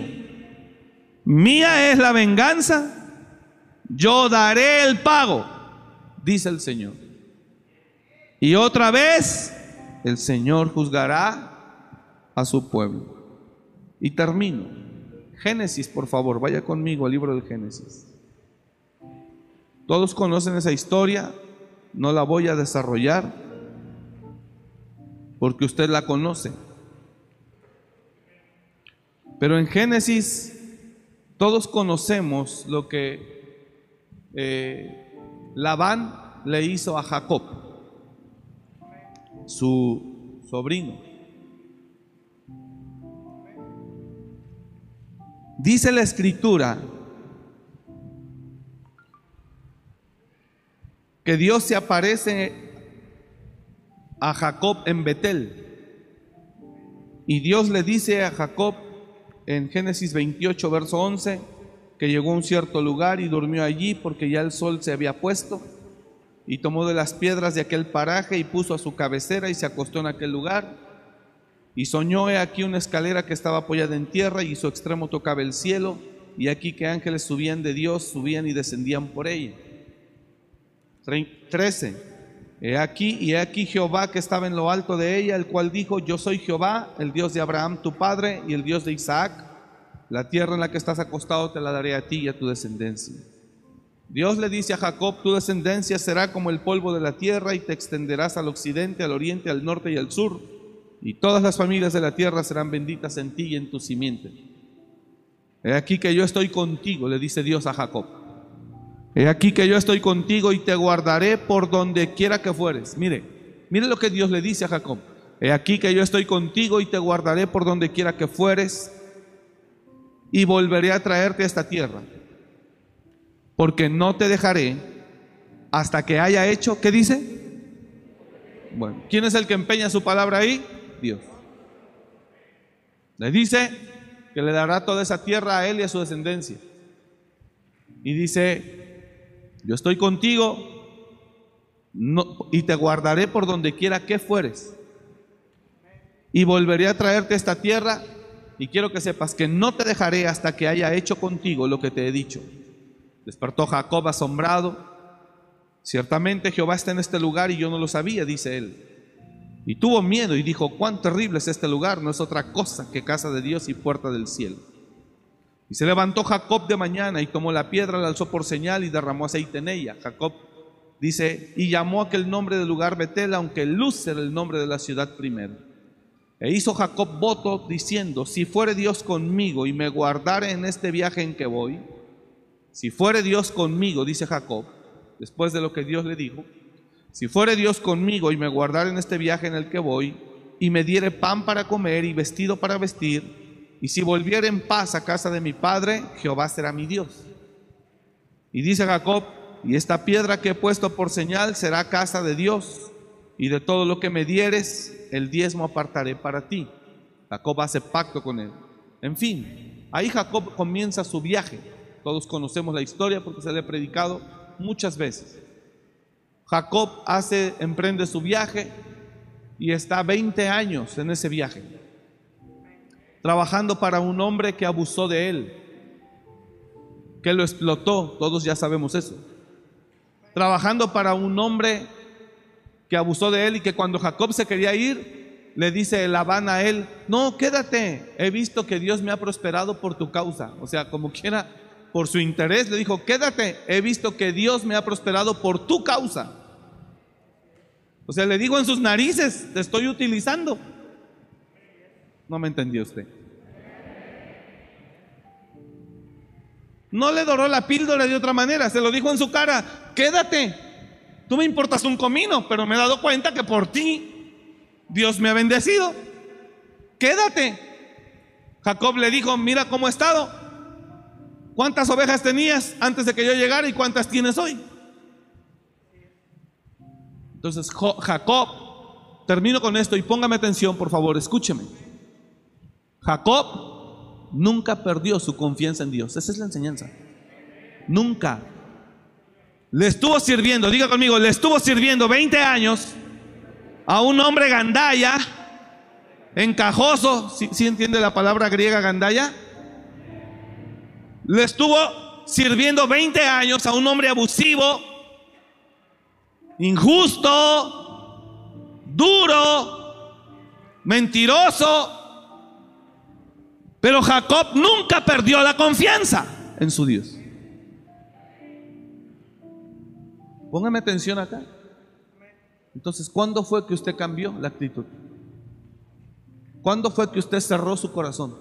mía es la venganza, yo daré el pago, dice el Señor. Y otra vez el Señor juzgará a su pueblo. Y termino. Génesis, por favor, vaya conmigo al libro del Génesis. Todos conocen esa historia, no la voy a desarrollar porque usted la conoce. Pero en Génesis todos conocemos lo que eh, Labán le hizo a Jacob, su sobrino. Dice la escritura que Dios se aparece a Jacob en Betel. Y Dios le dice a Jacob en Génesis 28, verso 11, que llegó a un cierto lugar y durmió allí porque ya el sol se había puesto. Y tomó de las piedras de aquel paraje y puso a su cabecera y se acostó en aquel lugar. Y soñó he aquí una escalera que estaba apoyada en tierra y su extremo tocaba el cielo, y aquí que ángeles subían de Dios, subían y descendían por ella. 13. He aquí, y he aquí Jehová que estaba en lo alto de ella, el cual dijo, yo soy Jehová, el Dios de Abraham tu padre y el Dios de Isaac. La tierra en la que estás acostado te la daré a ti y a tu descendencia. Dios le dice a Jacob, tu descendencia será como el polvo de la tierra y te extenderás al occidente, al oriente, al norte y al sur, y todas las familias de la tierra serán benditas en ti y en tu simiente. He aquí que yo estoy contigo, le dice Dios a Jacob. He aquí que yo estoy contigo y te guardaré por donde quiera que fueres. Mire, mire lo que Dios le dice a Jacob. He aquí que yo estoy contigo y te guardaré por donde quiera que fueres y volveré a traerte a esta tierra. Porque no te dejaré hasta que haya hecho, ¿qué dice? Bueno, ¿quién es el que empeña su palabra ahí? Dios. Le dice que le dará toda esa tierra a él y a su descendencia. Y dice, yo estoy contigo y te guardaré por donde quiera que fueres. Y volveré a traerte esta tierra y quiero que sepas que no te dejaré hasta que haya hecho contigo lo que te he dicho. Despertó Jacob asombrado. Ciertamente Jehová está en este lugar y yo no lo sabía, dice él. Y tuvo miedo y dijo, cuán terrible es este lugar, no es otra cosa que casa de Dios y puerta del cielo. Y se levantó Jacob de mañana y tomó la piedra, la alzó por señal y derramó aceite en ella. Jacob dice, y llamó aquel nombre del lugar Betel, aunque Luz era el nombre de la ciudad primero. E hizo Jacob voto diciendo, si fuere Dios conmigo y me guardare en este viaje en que voy, si fuere Dios conmigo, dice Jacob, después de lo que Dios le dijo, si fuere Dios conmigo y me guardare en este viaje en el que voy, y me diere pan para comer y vestido para vestir, y si volviera en paz a casa de mi padre, Jehová será mi Dios. Y dice Jacob, y esta piedra que he puesto por señal será casa de Dios, y de todo lo que me dieres, el diezmo apartaré para ti. Jacob hace pacto con él. En fin, ahí Jacob comienza su viaje. Todos conocemos la historia porque se le ha predicado muchas veces. Jacob hace, emprende su viaje y está 20 años en ese viaje trabajando para un hombre que abusó de él, que lo explotó, todos ya sabemos eso. Trabajando para un hombre que abusó de él y que cuando Jacob se quería ir, le dice Labán a él, no, quédate, he visto que Dios me ha prosperado por tu causa. O sea, como quiera, por su interés, le dijo, quédate, he visto que Dios me ha prosperado por tu causa. O sea, le digo en sus narices, te estoy utilizando. No me entendió usted. No le doró la píldora de otra manera, se lo dijo en su cara, quédate, tú me importas un comino, pero me he dado cuenta que por ti Dios me ha bendecido, quédate. Jacob le dijo, mira cómo he estado, cuántas ovejas tenías antes de que yo llegara y cuántas tienes hoy. Entonces Jacob, termino con esto y póngame atención, por favor, escúcheme. Jacob nunca perdió su confianza en Dios. Esa es la enseñanza. Nunca. Le estuvo sirviendo, diga conmigo, le estuvo sirviendo 20 años a un hombre gandaya, encajoso. ¿Sí, entiende la palabra griega gandaya? Le estuvo sirviendo 20 años a un hombre abusivo, injusto, duro, mentiroso, pero Jacob nunca perdió la confianza en su Dios. Póngame atención acá. Entonces, ¿cuándo fue que usted cambió la actitud? ¿Cuándo fue que usted cerró su corazón?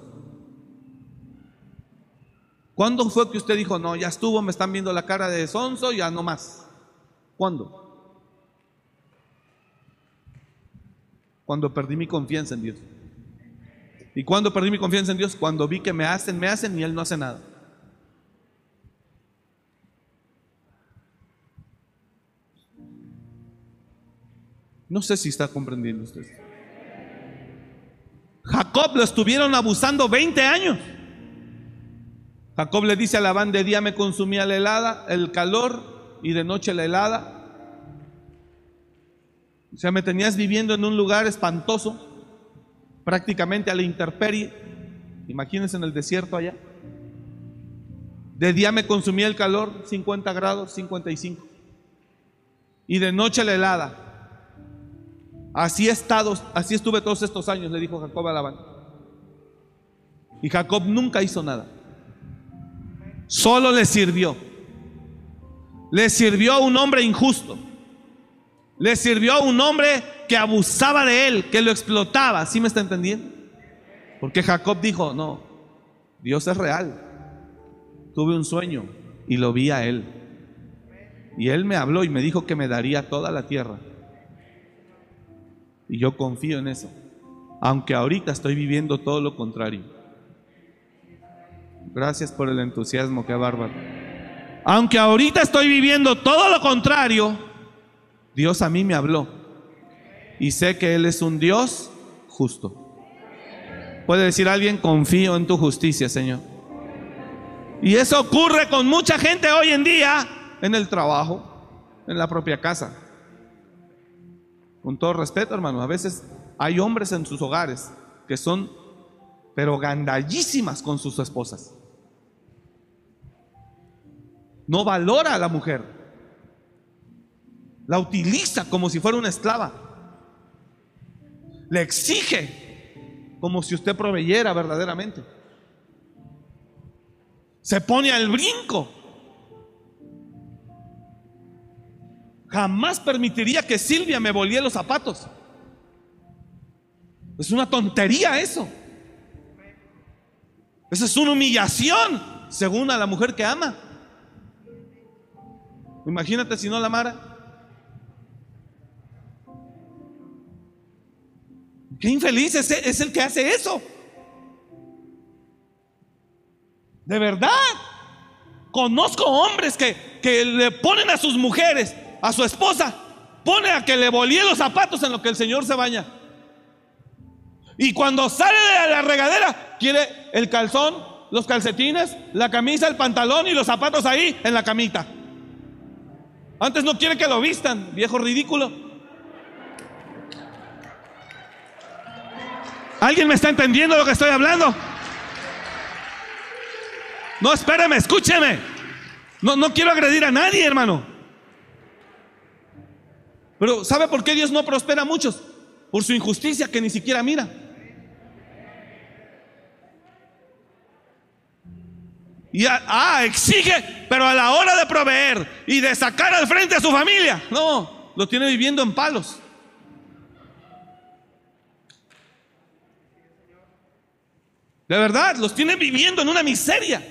¿Cuándo fue que usted dijo, no, ya estuvo, me están viendo la cara de sonso, ya no más? ¿Cuándo? Cuando perdí mi confianza en Dios. ¿Y cuando perdí mi confianza en Dios? Cuando vi que me hacen, me hacen y Él no hace nada. No sé si está comprendiendo usted. Jacob lo estuvieron abusando 20 años. Jacob le dice a Labán, de día me consumía la helada, el calor y de noche la helada. O sea, me tenías viviendo en un lugar espantoso, prácticamente a la intemperie. Imagínense en el desierto allá. De día me consumía el calor, 50 grados, 55. Y de noche la helada. Así he así estuve todos estos años, le dijo Jacob a Labán. Y Jacob nunca hizo nada. Solo le sirvió. Le sirvió a un hombre injusto. Le sirvió a un hombre que abusaba de él, que lo explotaba. ¿Sí me está entendiendo? Porque Jacob dijo, no, Dios es real. Tuve un sueño y lo vi a él. Y él me habló y me dijo que me daría toda la tierra. Y yo confío en eso. Aunque ahorita estoy viviendo todo lo contrario. Gracias por el entusiasmo, qué bárbaro. Aunque ahorita estoy viviendo todo lo contrario, Dios a mí me habló. Y sé que Él es un Dios justo. Puede decir alguien, confío en tu justicia, Señor. Y eso ocurre con mucha gente hoy en día en el trabajo, en la propia casa. Con todo respeto, hermano, a veces hay hombres en sus hogares que son, pero gandallísimas con sus esposas. No valora a la mujer. La utiliza como si fuera una esclava. Le exige como si usted proveyera verdaderamente. Se pone al brinco Jamás permitiría que Silvia me volviera los zapatos. Es una tontería eso. Esa es una humillación, según a la mujer que ama. Imagínate si no la amara. Qué infeliz es, el que hace eso. De verdad. Conozco hombres que, que le ponen a sus mujeres a su esposa, pone a que le volíe los zapatos en lo que el Señor se baña. Y cuando sale de la regadera, quiere el calzón, los calcetines, la camisa, el pantalón y los zapatos ahí en la camita. Antes no quiere que lo vistan, viejo ridículo. ¿Alguien me está entendiendo lo que estoy hablando? No, espéreme, escúcheme. No, no quiero agredir a nadie, hermano. Pero ¿sabe por qué Dios no prospera a muchos? Por su injusticia que ni siquiera mira. Y ah, exige, pero a la hora de proveer y de sacar al frente a su familia, no, lo tiene viviendo en palos. De verdad, los tiene viviendo en una miseria.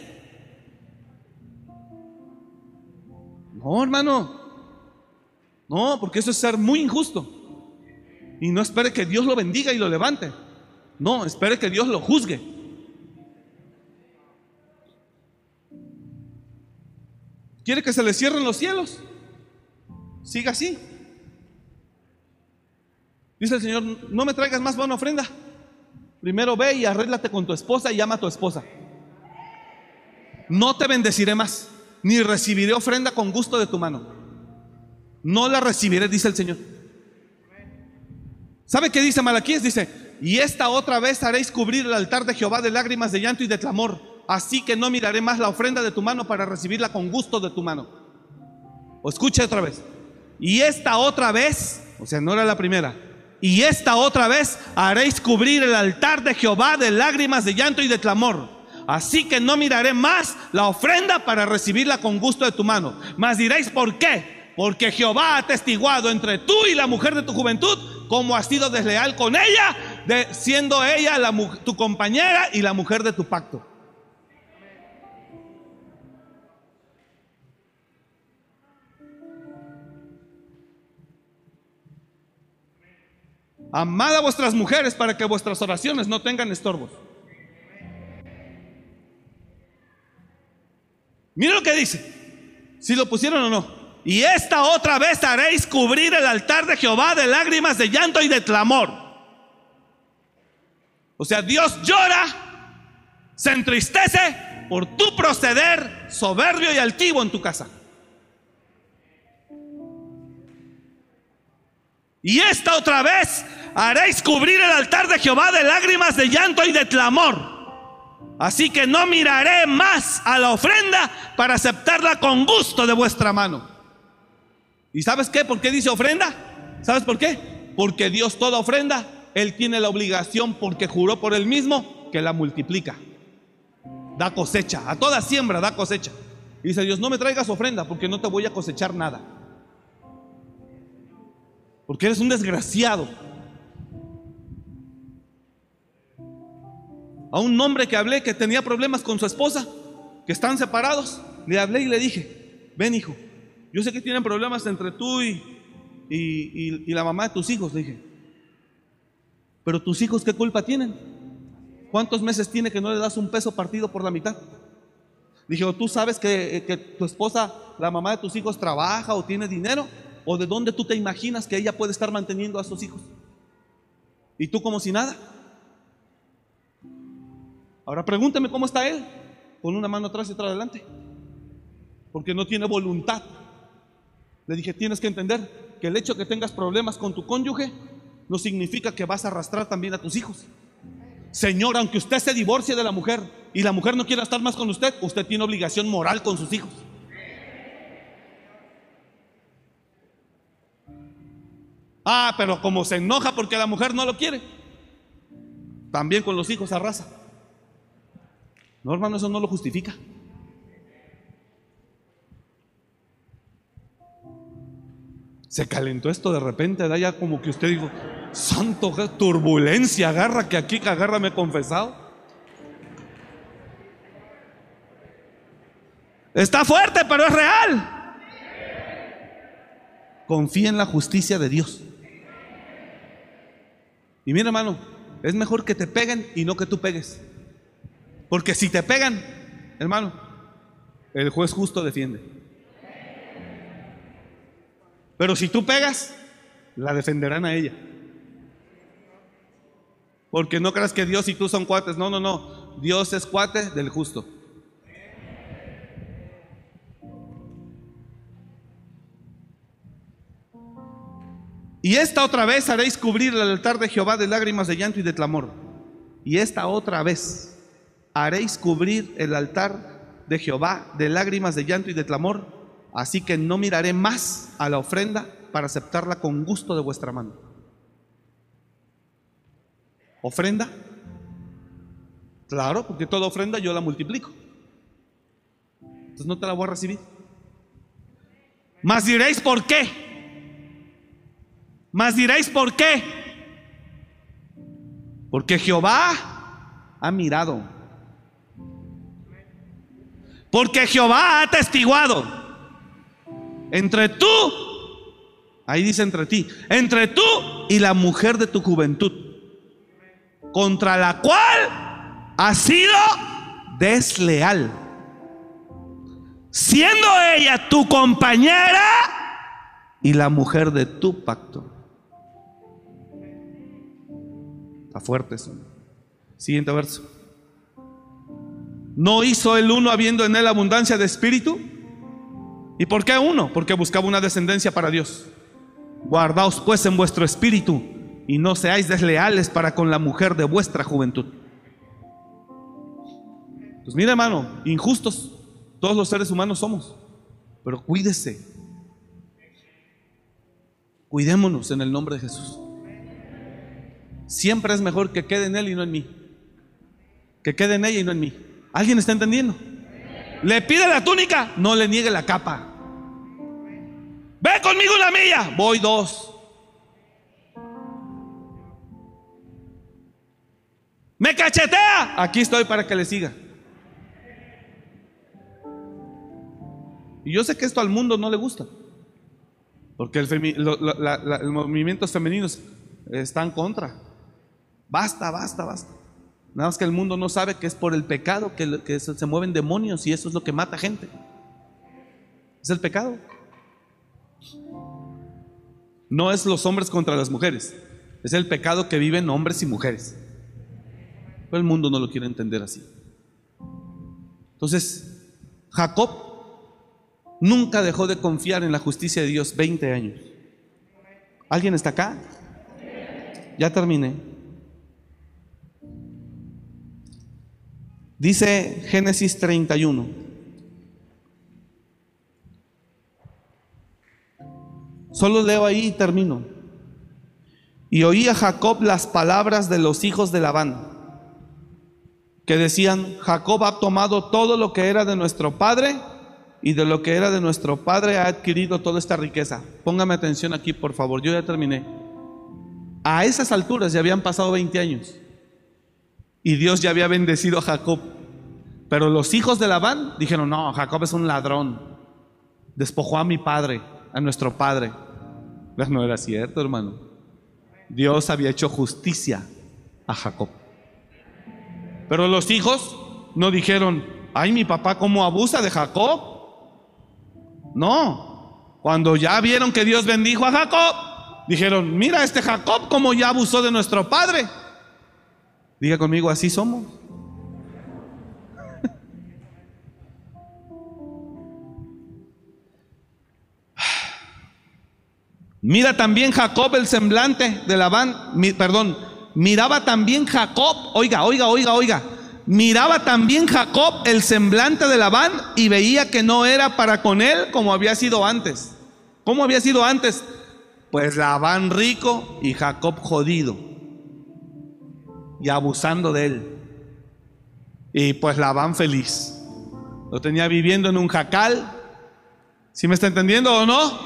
No, hermano, no, porque eso es ser muy injusto. Y no espere que Dios lo bendiga y lo levante. No, espere que Dios lo juzgue. ¿Quiere que se le cierren los cielos? Siga así. Dice el Señor, no me traigas más buena ofrenda. Primero ve y arréglate con tu esposa y llama a tu esposa. No te bendeciré más, ni recibiré ofrenda con gusto de tu mano no la recibiré, dice el Señor. ¿Sabe qué dice Malaquías? Dice, y esta otra vez haréis cubrir el altar de Jehová de lágrimas, de llanto y de clamor. Así que no miraré más la ofrenda de tu mano para recibirla con gusto de tu mano. O escuche otra vez. Y esta otra vez, o sea, no era la primera. Y esta otra vez haréis cubrir el altar de Jehová de lágrimas, de llanto y de clamor. Así que no miraré más la ofrenda para recibirla con gusto de tu mano. Mas diréis, ¿por qué? Porque Jehová ha testiguado entre tú y la mujer de tu juventud como has sido desleal con ella, de, siendo ella tu compañera y la mujer de tu pacto. Amad a vuestras mujeres para que vuestras oraciones no tengan estorbos. Mira lo que dice. Si lo pusieron o no. y esta otra vez haréis cubrir el altar de Jehová de lágrimas, de llanto y de clamor. O sea, Dios llora, se entristece por tu proceder soberbio y altivo en tu casa. Y esta otra vez haréis cubrir el altar de Jehová de lágrimas, de llanto y de clamor. Así que no miraré más a la ofrenda para aceptarla con gusto de vuestra mano. ¿Y sabes qué? ¿Por qué dice ofrenda? ¿Sabes por qué? Porque Dios toda ofrenda, Él tiene la obligación porque juró por Él mismo que la multiplica. Da cosecha, a toda siembra da cosecha. Y dice Dios, no me traigas ofrenda porque no te voy a cosechar nada. Porque eres un desgraciado. A un hombre que hablé que tenía problemas con su esposa, que están separados, le hablé y le dije, ven hijo, yo sé que tienen problemas entre tú y, y, la mamá de tus hijos, le dije. Pero tus hijos, ¿qué culpa tienen? ¿Cuántos meses tiene que no le das un peso partido por la mitad? Dije, ¿tú sabes que, que, tu esposa, la mamá de tus hijos, trabaja o tiene dinero? ¿O de dónde tú te imaginas que ella puede estar manteniendo a sus hijos? ¿Y tú como si nada? Ahora pregúnteme cómo está él, con una mano atrás y otra adelante. Porque no tiene voluntad le dije, tienes que entender que el hecho de que tengas problemas con tu cónyuge no significa que vas a arrastrar también a tus hijos. Señor, aunque usted se divorcie de la mujer y la mujer no quiera estar más con usted, usted tiene obligación moral con sus hijos. Ah, pero como se enoja porque la mujer no lo quiere, también con los hijos arrasa. No, hermano, eso no lo justifica. Se calentó esto de repente, da ya como que usted dijo, santo, turbulencia, agarra que aquí, que agarra me he confesado. Está fuerte, pero es real. Confía en la justicia de Dios. Y mira, hermano, es mejor que te peguen y no que tú pegues. Porque si te pegan, hermano, el juez justo defiende. Pero si tú pegas, la defenderán a ella. Porque no creas que Dios y tú son cuates. No, no, no. Dios es cuate del justo. Y esta otra vez haréis cubrir el altar de Jehová de lágrimas de llanto y de clamor. Y esta otra vez haréis cubrir el altar de Jehová de lágrimas de llanto y de clamor Así que no miraré más a la ofrenda para aceptarla con gusto de vuestra mano. ¿Ofrenda? Claro, porque toda ofrenda yo la multiplico. Entonces no te la voy a recibir. Mas diréis por qué. Mas diréis por qué. Porque Jehová ha mirado. Porque Jehová ha atestiguado entre tú, ahí dice entre ti, entre tú y la mujer de tu juventud, contra la cual has sido desleal, siendo ella tu compañera y la mujer de tu pacto. Está fuerte eso. Siguiente verso. ¿No hizo el uno habiendo en él abundancia de espíritu? ¿Y por qué uno? Porque buscaba una descendencia para Dios. Guardaos pues en vuestro espíritu y no seáis desleales para con la mujer de vuestra juventud. Pues mira hermano, injustos todos los seres humanos somos, pero cuídese. Cuidémonos en el nombre de Jesús. Siempre es mejor que quede en Él y no en mí. Que quede en ella y no en mí. ¿Alguien está entendiendo? Le pide la túnica, no le niegue la capa. Ve conmigo una milla, voy dos. Me cachetea, aquí estoy para que le siga. Y yo sé que esto al mundo no le gusta, porque el los movimientos femeninos están contra. Basta, basta, basta. Nada más que el mundo no sabe que es por el pecado que, se mueven demonios y eso es lo que mata gente. Es el pecado. No es los hombres contra las mujeres, es el pecado que viven hombres y mujeres. Pero el mundo no lo quiere entender así. Entonces, Jacob nunca dejó de confiar en la justicia de Dios 20 años. ¿Alguien está acá? Ya terminé. Dice Génesis 31. Solo leo ahí y termino. Y oía Jacob las palabras de los hijos de Labán, que decían, Jacob ha tomado todo lo que era de nuestro padre y de lo que era de nuestro padre ha adquirido toda esta riqueza. Póngame atención aquí, por favor, yo ya terminé. A esas alturas ya habían pasado 20 años y Dios ya había bendecido a Jacob. Pero los hijos de Labán dijeron, no, Jacob es un ladrón, despojó a mi padre, a nuestro padre. No era cierto, hermano. Dios había hecho justicia a Jacob. Pero los hijos no dijeron, ay, mi papá cómo abusa de Jacob. No, cuando ya vieron que Dios bendijo a Jacob, dijeron, mira este Jacob cómo ya abusó de nuestro padre. Diga conmigo, así somos. Mira también Jacob el semblante de Labán, perdón, miraba también Jacob, oiga, oiga, oiga, oiga, miraba también Jacob el semblante de Labán y veía que no era para con él como había sido antes. ¿Cómo había sido antes? Pues Labán rico y Jacob jodido y abusando de él. Y pues Labán feliz. Lo tenía viviendo en un jacal. ¿Sí me está entendiendo o no?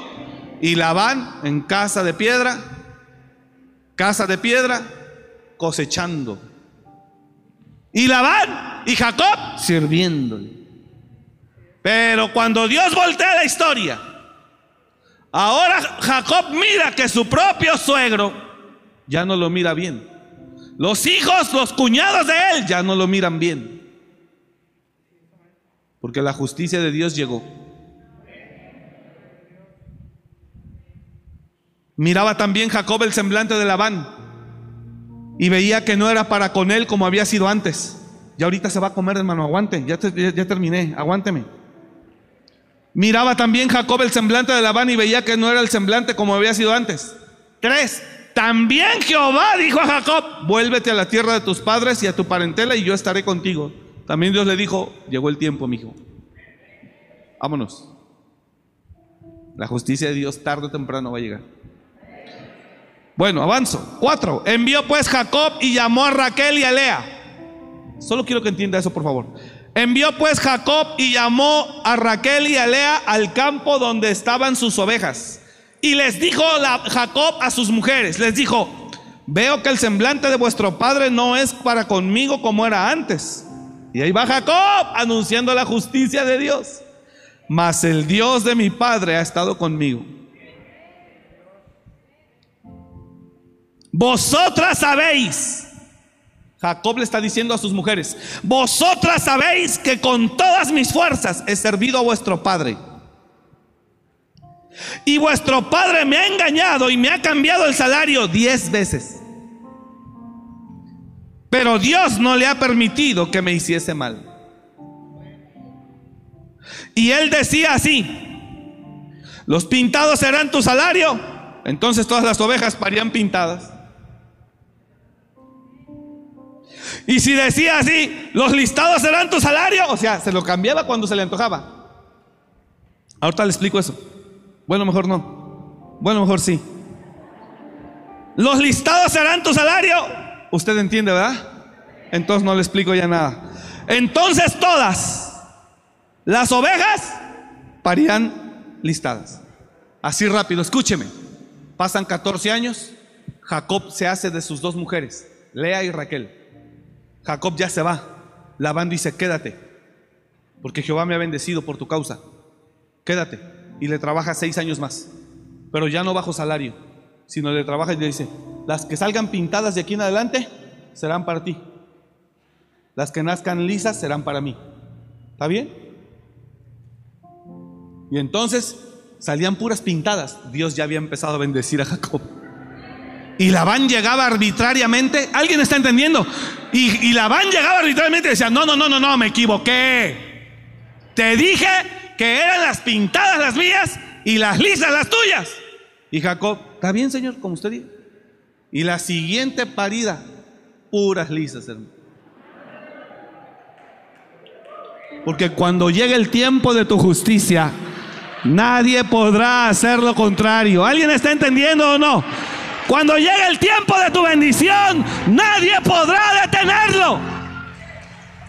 Y Labán en casa de piedra, casa de piedra, cosechando. Y Labán y Jacob sirviéndole. Pero cuando Dios voltea la historia, ahora Jacob mira que su propio suegro ya no lo mira bien. Los hijos, los cuñados de él ya no lo miran bien. Porque la justicia de Dios llegó. Miraba también Jacob el semblante de Labán y veía que no era para con él como había sido antes. Y ahorita se va a comer, hermano, aguante, ya, ya, terminé, aguánteme. Miraba también Jacob el semblante de Labán y veía que no era el semblante como había sido antes. Tres, también Jehová dijo a Jacob, vuélvete a la tierra de tus padres y a tu parentela y yo estaré contigo. También Dios le dijo, llegó el tiempo, mi hijo. Vámonos. La justicia de Dios tarde o temprano va a llegar. Bueno, avanzo. Cuatro. Envió pues Jacob y llamó a Raquel y a Lea. Solo quiero que entienda eso, por favor. Envió pues Jacob y llamó a Raquel y a Lea al campo donde estaban sus ovejas. Y les dijo Jacob a sus mujeres, les dijo, veo que el semblante de vuestro padre no es para conmigo como era antes. Y ahí va Jacob anunciando la justicia de Dios. Mas el Dios de mi padre ha estado conmigo Vosotras sabéis, Jacob le está diciendo a sus mujeres, vosotras sabéis que con todas mis fuerzas he servido a vuestro padre. Y vuestro padre me ha engañado y me ha cambiado el salario diez veces. Pero Dios no le ha permitido que me hiciese mal. Y él decía así, los pintados serán tu salario. Entonces todas las ovejas parían pintadas. Y si decía así, los listados serán tu salario, o sea, se lo cambiaba cuando se le antojaba. Ahorita le explico eso. Bueno, mejor no. Bueno, mejor sí. Los listados serán tu salario. Usted entiende, ¿verdad? Entonces no le explico ya nada. Entonces todas las ovejas parían listadas. Así rápido, escúcheme. Pasan 14 años, Jacob se hace de sus dos mujeres, Lea y Raquel. Jacob ya se va. Labán dice, quédate, porque Jehová me ha bendecido por tu causa. Quédate. Y le trabaja seis años más. Pero ya no bajo salario, sino le trabaja y le dice, las que salgan pintadas de aquí en adelante serán para ti. Las que nazcan lisas serán para mí. ¿Está bien? Y entonces salían puras pintadas. Dios ya había empezado a bendecir a Jacob. Y Labán llegaba arbitrariamente. ¿Alguien está entendiendo? Y, y Labán llegaba arbitrariamente y decía, no, no, no, no, no, me equivoqué. Te dije que eran las pintadas las mías y las lisas las tuyas. Y Jacob, está bien, Señor, como usted diga. Y la siguiente parida, puras lisas, hermano. Porque cuando llegue el tiempo de tu justicia, nadie podrá hacer lo contrario. ¿Alguien está entendiendo o no? Cuando llegue el tiempo de tu bendición, nadie podrá detenerlo.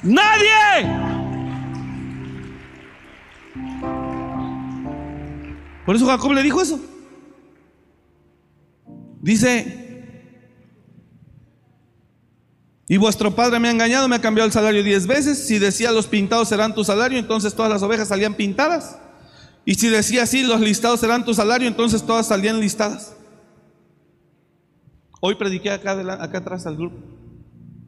Nadie. Por eso Jacob le dijo eso. Dice, y vuestro padre me ha engañado, me ha cambiado el salario diez veces. Si decía los pintados serán tu salario, entonces todas las ovejas salían pintadas. Y si decía así, los listados serán tu salario, entonces todas salían listadas. Hoy prediqué acá, atrás al grupo.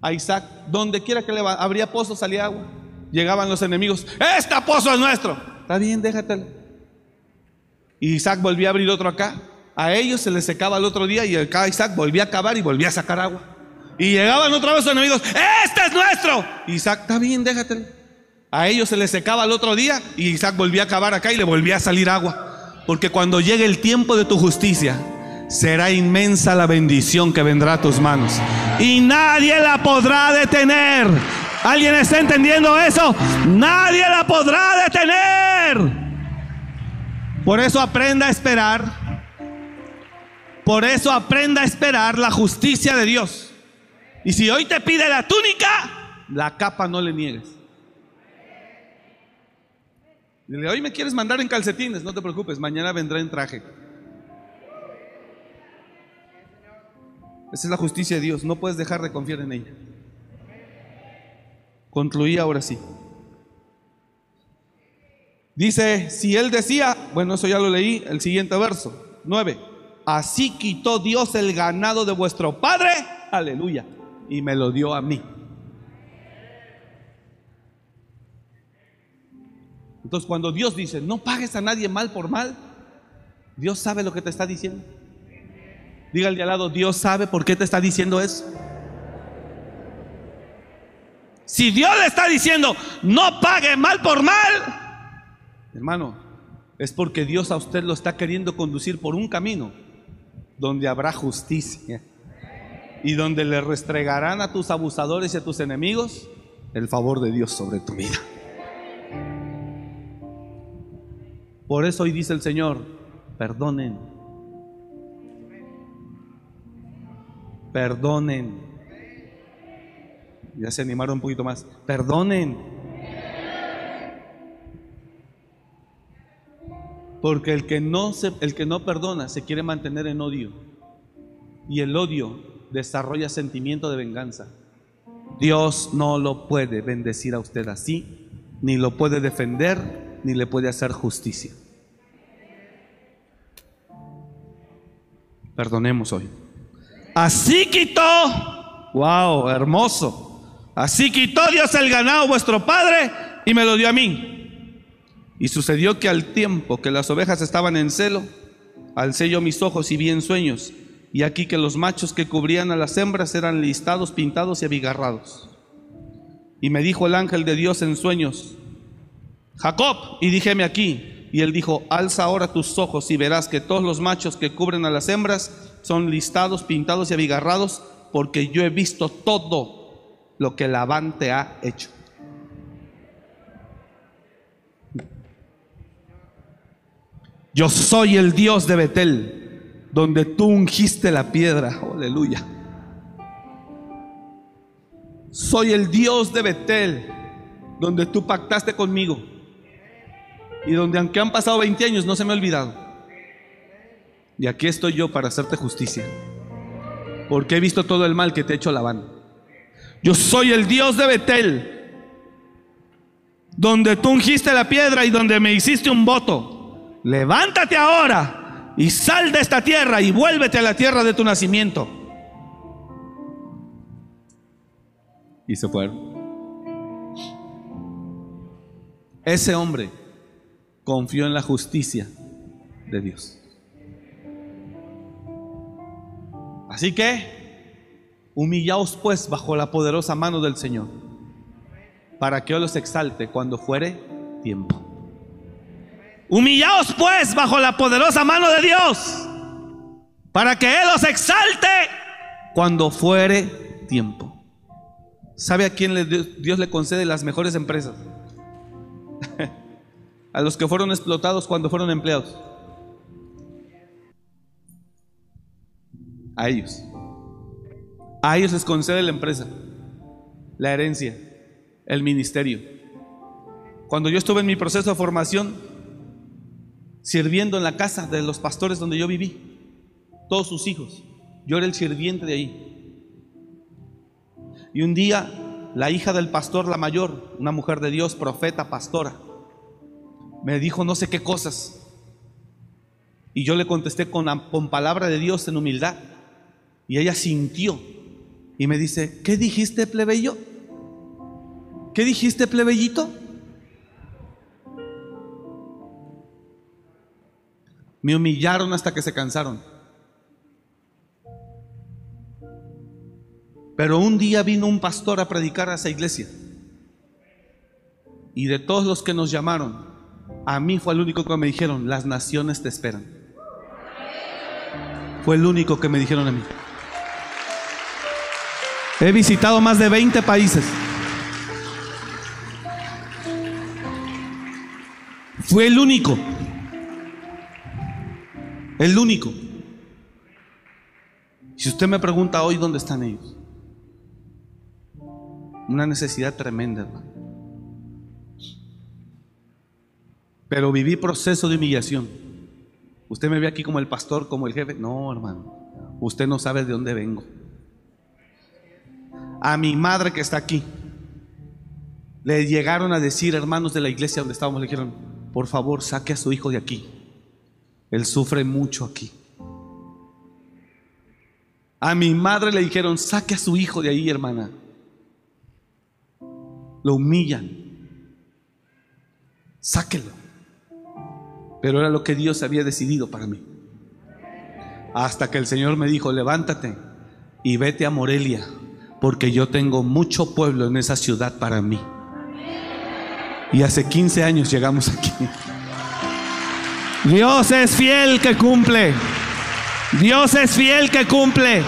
A Isaac, donde quiera que le abría pozo, salía agua. Llegaban los enemigos, este pozo es nuestro. Está bien, déjatelo. Y Isaac volvía a abrir otro acá. A ellos se les secaba el otro día y acá Isaac volvía a cavar y volvía a sacar agua. Y llegaban otra vez los enemigos, este es nuestro. Isaac, está bien, déjatelo. A ellos se les secaba el otro día y Isaac volvía a cavar acá y le volvía a salir agua. Porque cuando llegue el tiempo de tu justicia, será inmensa la bendición que vendrá a tus manos. Y nadie la podrá detener. ¿Alguien está entendiendo eso? Nadie la podrá detener. Por eso aprenda a esperar. Por eso aprenda a esperar la justicia de Dios. Y si hoy te pide la túnica, la capa no le niegues. Dile, hoy me quieres mandar en calcetines, no te preocupes, mañana vendrá en traje. Esa es la justicia de Dios, no puedes dejar de confiar en ella. Concluí ahora sí. Dice, si él decía, bueno, eso ya lo leí, el siguiente verso, 9. Así quitó Dios el ganado de vuestro padre, aleluya, y me lo dio a mí. Entonces cuando Dios dice, no pagues a nadie mal por mal, Dios sabe lo que te está diciendo. Dígale al lado, Dios sabe por qué te está diciendo eso. Si Dios le está diciendo, no pague mal por mal, hermano, es porque Dios a usted lo está queriendo conducir por un camino donde habrá justicia y donde le restregarán a tus abusadores y a tus enemigos el favor de Dios sobre tu vida. Por eso hoy dice el Señor, perdonen, perdonen. Ya se animaron un poquito más, perdonen. Porque el que no se, el que no perdona se quiere mantener en odio. Y el odio desarrolla sentimiento de venganza. Dios no lo puede bendecir a usted así, ni lo puede defender, ni le puede hacer justicia. Perdonemos hoy. Así quitó, wow, hermoso. Así quitó Dios el ganado vuestro padre y me lo dio a mí. Y sucedió que al tiempo que las ovejas estaban en celo, alcé yo mis ojos y vi en sueños, y aquí que los machos que cubrían a las hembras eran listados, pintados y abigarrados. Y me dijo el ángel de Dios en sueños, Jacob, y díjeme aquí, y él dijo, alza ahora tus ojos y verás que todos los machos que cubren a las hembras son listados, pintados y abigarrados, porque yo he visto todo lo que Labán te ha hecho. Yo soy el Dios de Betel, donde tú ungiste la piedra. Aleluya. Soy el Dios de Betel, donde tú pactaste conmigo. Y donde aunque han pasado 20 años no se me ha olvidado. Y aquí estoy yo para hacerte justicia. Porque he visto todo el mal que te ha hecho Labán. Yo soy el Dios de Betel, donde tú ungiste la piedra y donde me hiciste un voto levántate ahora y sal de esta tierra y vuélvete a la tierra de tu nacimiento. Y se fueron. Ese hombre confió en la justicia de Dios. Así que, humillaos pues bajo la poderosa mano del Señor, para que Él los exalte cuando fuere tiempo. Humillaos pues bajo la poderosa mano de Dios, para que Él los exalte cuando fuere tiempo. ¿Sabe a quién Dios le concede las mejores empresas? a los que fueron explotados cuando fueron empleados. A ellos. A ellos les concede la empresa, la herencia, el ministerio. Cuando yo estuve en mi proceso de formación, sirviendo en la casa de los pastores donde yo viví, todos sus hijos, yo era el sirviente de ahí. Y un día, la hija del pastor, la mayor, una mujer de Dios, profeta, pastora, me dijo no sé qué cosas. Y yo le contesté con, con palabra de Dios en humildad. Y ella sintió y me dice, ¿qué dijiste, plebeyo? ¿Qué dijiste, plebeyito? Me humillaron hasta que se cansaron. Pero un día vino un pastor a predicar a esa iglesia. Y de todos los que nos llamaron, a mí fue el único que me dijeron, las naciones te esperan. Fue el único que me dijeron a mí. He visitado más de 20 países. Fue el único. El único. Si usted me pregunta hoy dónde están ellos. Una necesidad tremenda, hermano. Pero viví proceso de humillación. Usted me ve aquí como el pastor, como el jefe. No, hermano. Usted no sabe de dónde vengo. A mi madre que está aquí, le llegaron a decir, hermanos de la iglesia donde estábamos, le dijeron, por favor, saque a su hijo de aquí. Él sufre mucho aquí. A mi madre le dijeron, saque a su hijo de ahí, hermana. Lo humillan. Sáquelo. Pero era lo que Dios había decidido para mí. Hasta que el Señor me dijo, levántate y vete a Morelia, porque yo tengo mucho pueblo en esa ciudad para mí. Y hace 15 años llegamos aquí. Dios es fiel que cumple. Dios es fiel que cumple.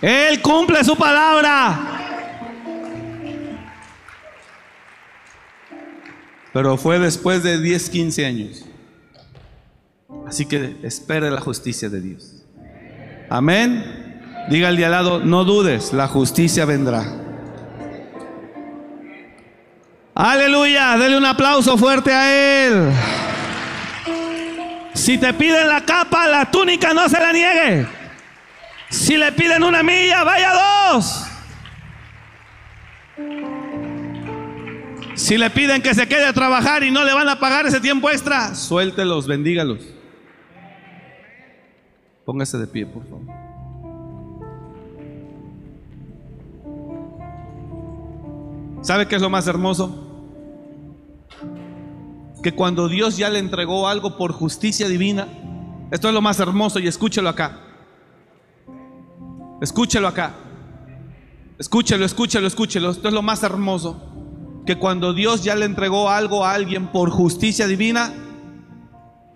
Él cumple su palabra. Pero fue después de 10, 15 años. Así que espere la justicia de Dios. Amén. Diga al de al lado, no dudes, la justicia vendrá. Aleluya, dele un aplauso fuerte a Él. Si te piden la capa, la túnica no se la niegue. Si le piden una milla, vaya dos. Si le piden que se quede a trabajar y no le van a pagar ese tiempo extra, suéltelos, bendígalos. Póngase de pie, por favor. ¿Sabe qué es lo más hermoso? Que cuando Dios ya le entregó algo por justicia divina, esto es lo más hermoso y escúchelo acá. Escúchelo acá. Escúchelo, escúchelo, escúchelo. Esto es lo más hermoso. Que cuando Dios ya le entregó algo a alguien por justicia divina,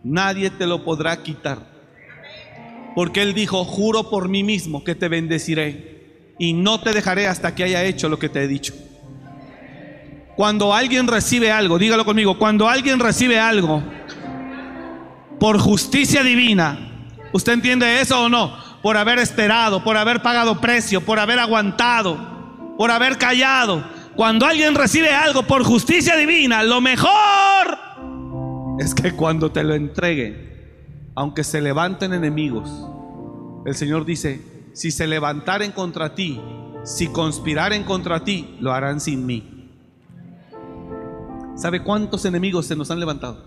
nadie te lo podrá quitar. Porque Él dijo, juro por mí mismo que te bendeciré y no te dejaré hasta que haya hecho lo que te he dicho. Cuando alguien recibe algo, dígalo conmigo, cuando alguien recibe algo por justicia divina, ¿usted entiende eso o no? Por haber esperado, por haber pagado precio, por haber aguantado, por haber callado. Cuando alguien recibe algo por justicia divina, lo mejor es que cuando te lo entregue, aunque se levanten enemigos, el Señor dice, si se levantaren contra ti, si conspiraren contra ti, lo harán sin mí. ¿Sabe cuántos enemigos se nos han levantado?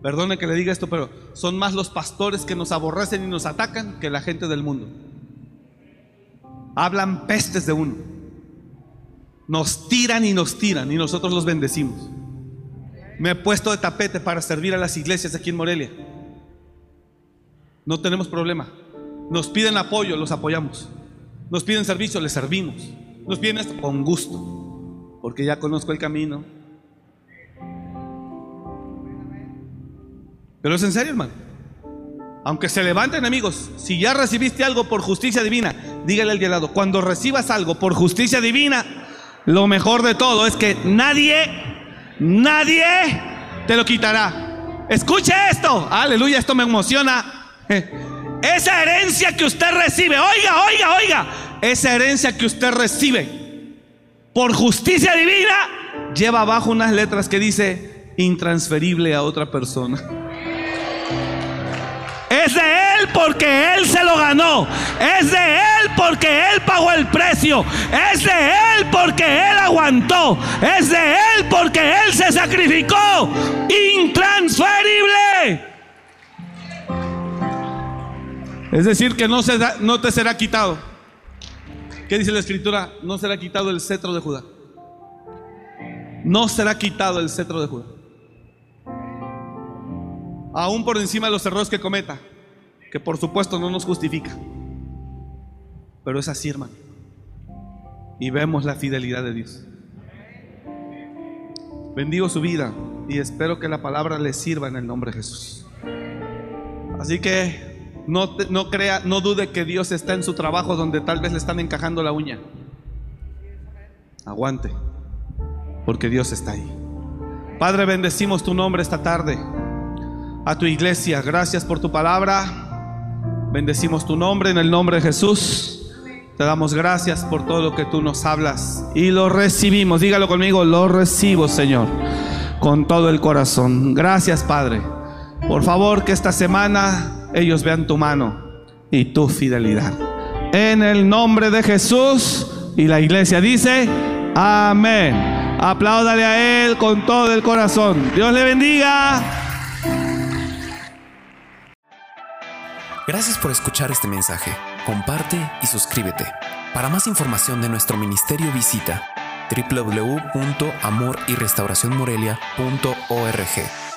Perdone que le diga esto, pero son más los pastores que nos aborrecen y nos atacan que la gente del mundo. Hablan pestes de uno. Nos tiran y nos tiran y nosotros los bendecimos. Me he puesto de tapete para servir a las iglesias aquí en Morelia. No tenemos problema. Nos piden apoyo, los apoyamos. Nos piden servicio, les servimos. Nos piden esto con gusto, porque ya conozco el camino. Pero es en serio, hermano. Aunque se levanten enemigos, si ya recibiste algo por justicia divina, dígale al de lado, cuando recibas algo por justicia divina, lo mejor de todo es que nadie, nadie te lo quitará. Escuche esto, aleluya, esto me emociona. Esa herencia que usted recibe, oiga, oiga, oiga, esa herencia que usted recibe por justicia divina, lleva abajo unas letras que dice intransferible a otra persona. Es de Él porque Él se lo ganó. Es de Él porque Él pagó el precio. Es de Él porque Él aguantó. Es de Él porque Él se sacrificó. Intransferible. Es decir, que no, se no te será quitado. ¿Qué dice la escritura? No será quitado el cetro de Judá. No será quitado el cetro de Judá. Aún por encima de los errores que cometa que por supuesto no nos justifica. Pero es así, hermano. Y vemos la fidelidad de Dios. Bendigo su vida y espero que la palabra le sirva en el nombre de Jesús. Así que no, no crea, no dude que Dios está en su trabajo donde tal vez le están encajando la uña. Aguante, porque Dios está ahí. Padre, bendecimos tu nombre esta tarde. A tu iglesia, gracias por tu palabra. Bendecimos tu nombre en el nombre de Jesús. Te damos gracias por todo lo que tú nos hablas y lo recibimos. Dígalo conmigo, lo recibo, Señor, con todo el corazón. Gracias, Padre. Por favor, que esta semana ellos vean tu mano y tu fidelidad. En el nombre de Jesús y la iglesia dice, amén. Apláudale a Él con todo el corazón. Dios le bendiga. Gracias por escuchar este mensaje. Comparte y suscríbete. Para más información de nuestro ministerio visita www.amoryrestauracionmorelia.org.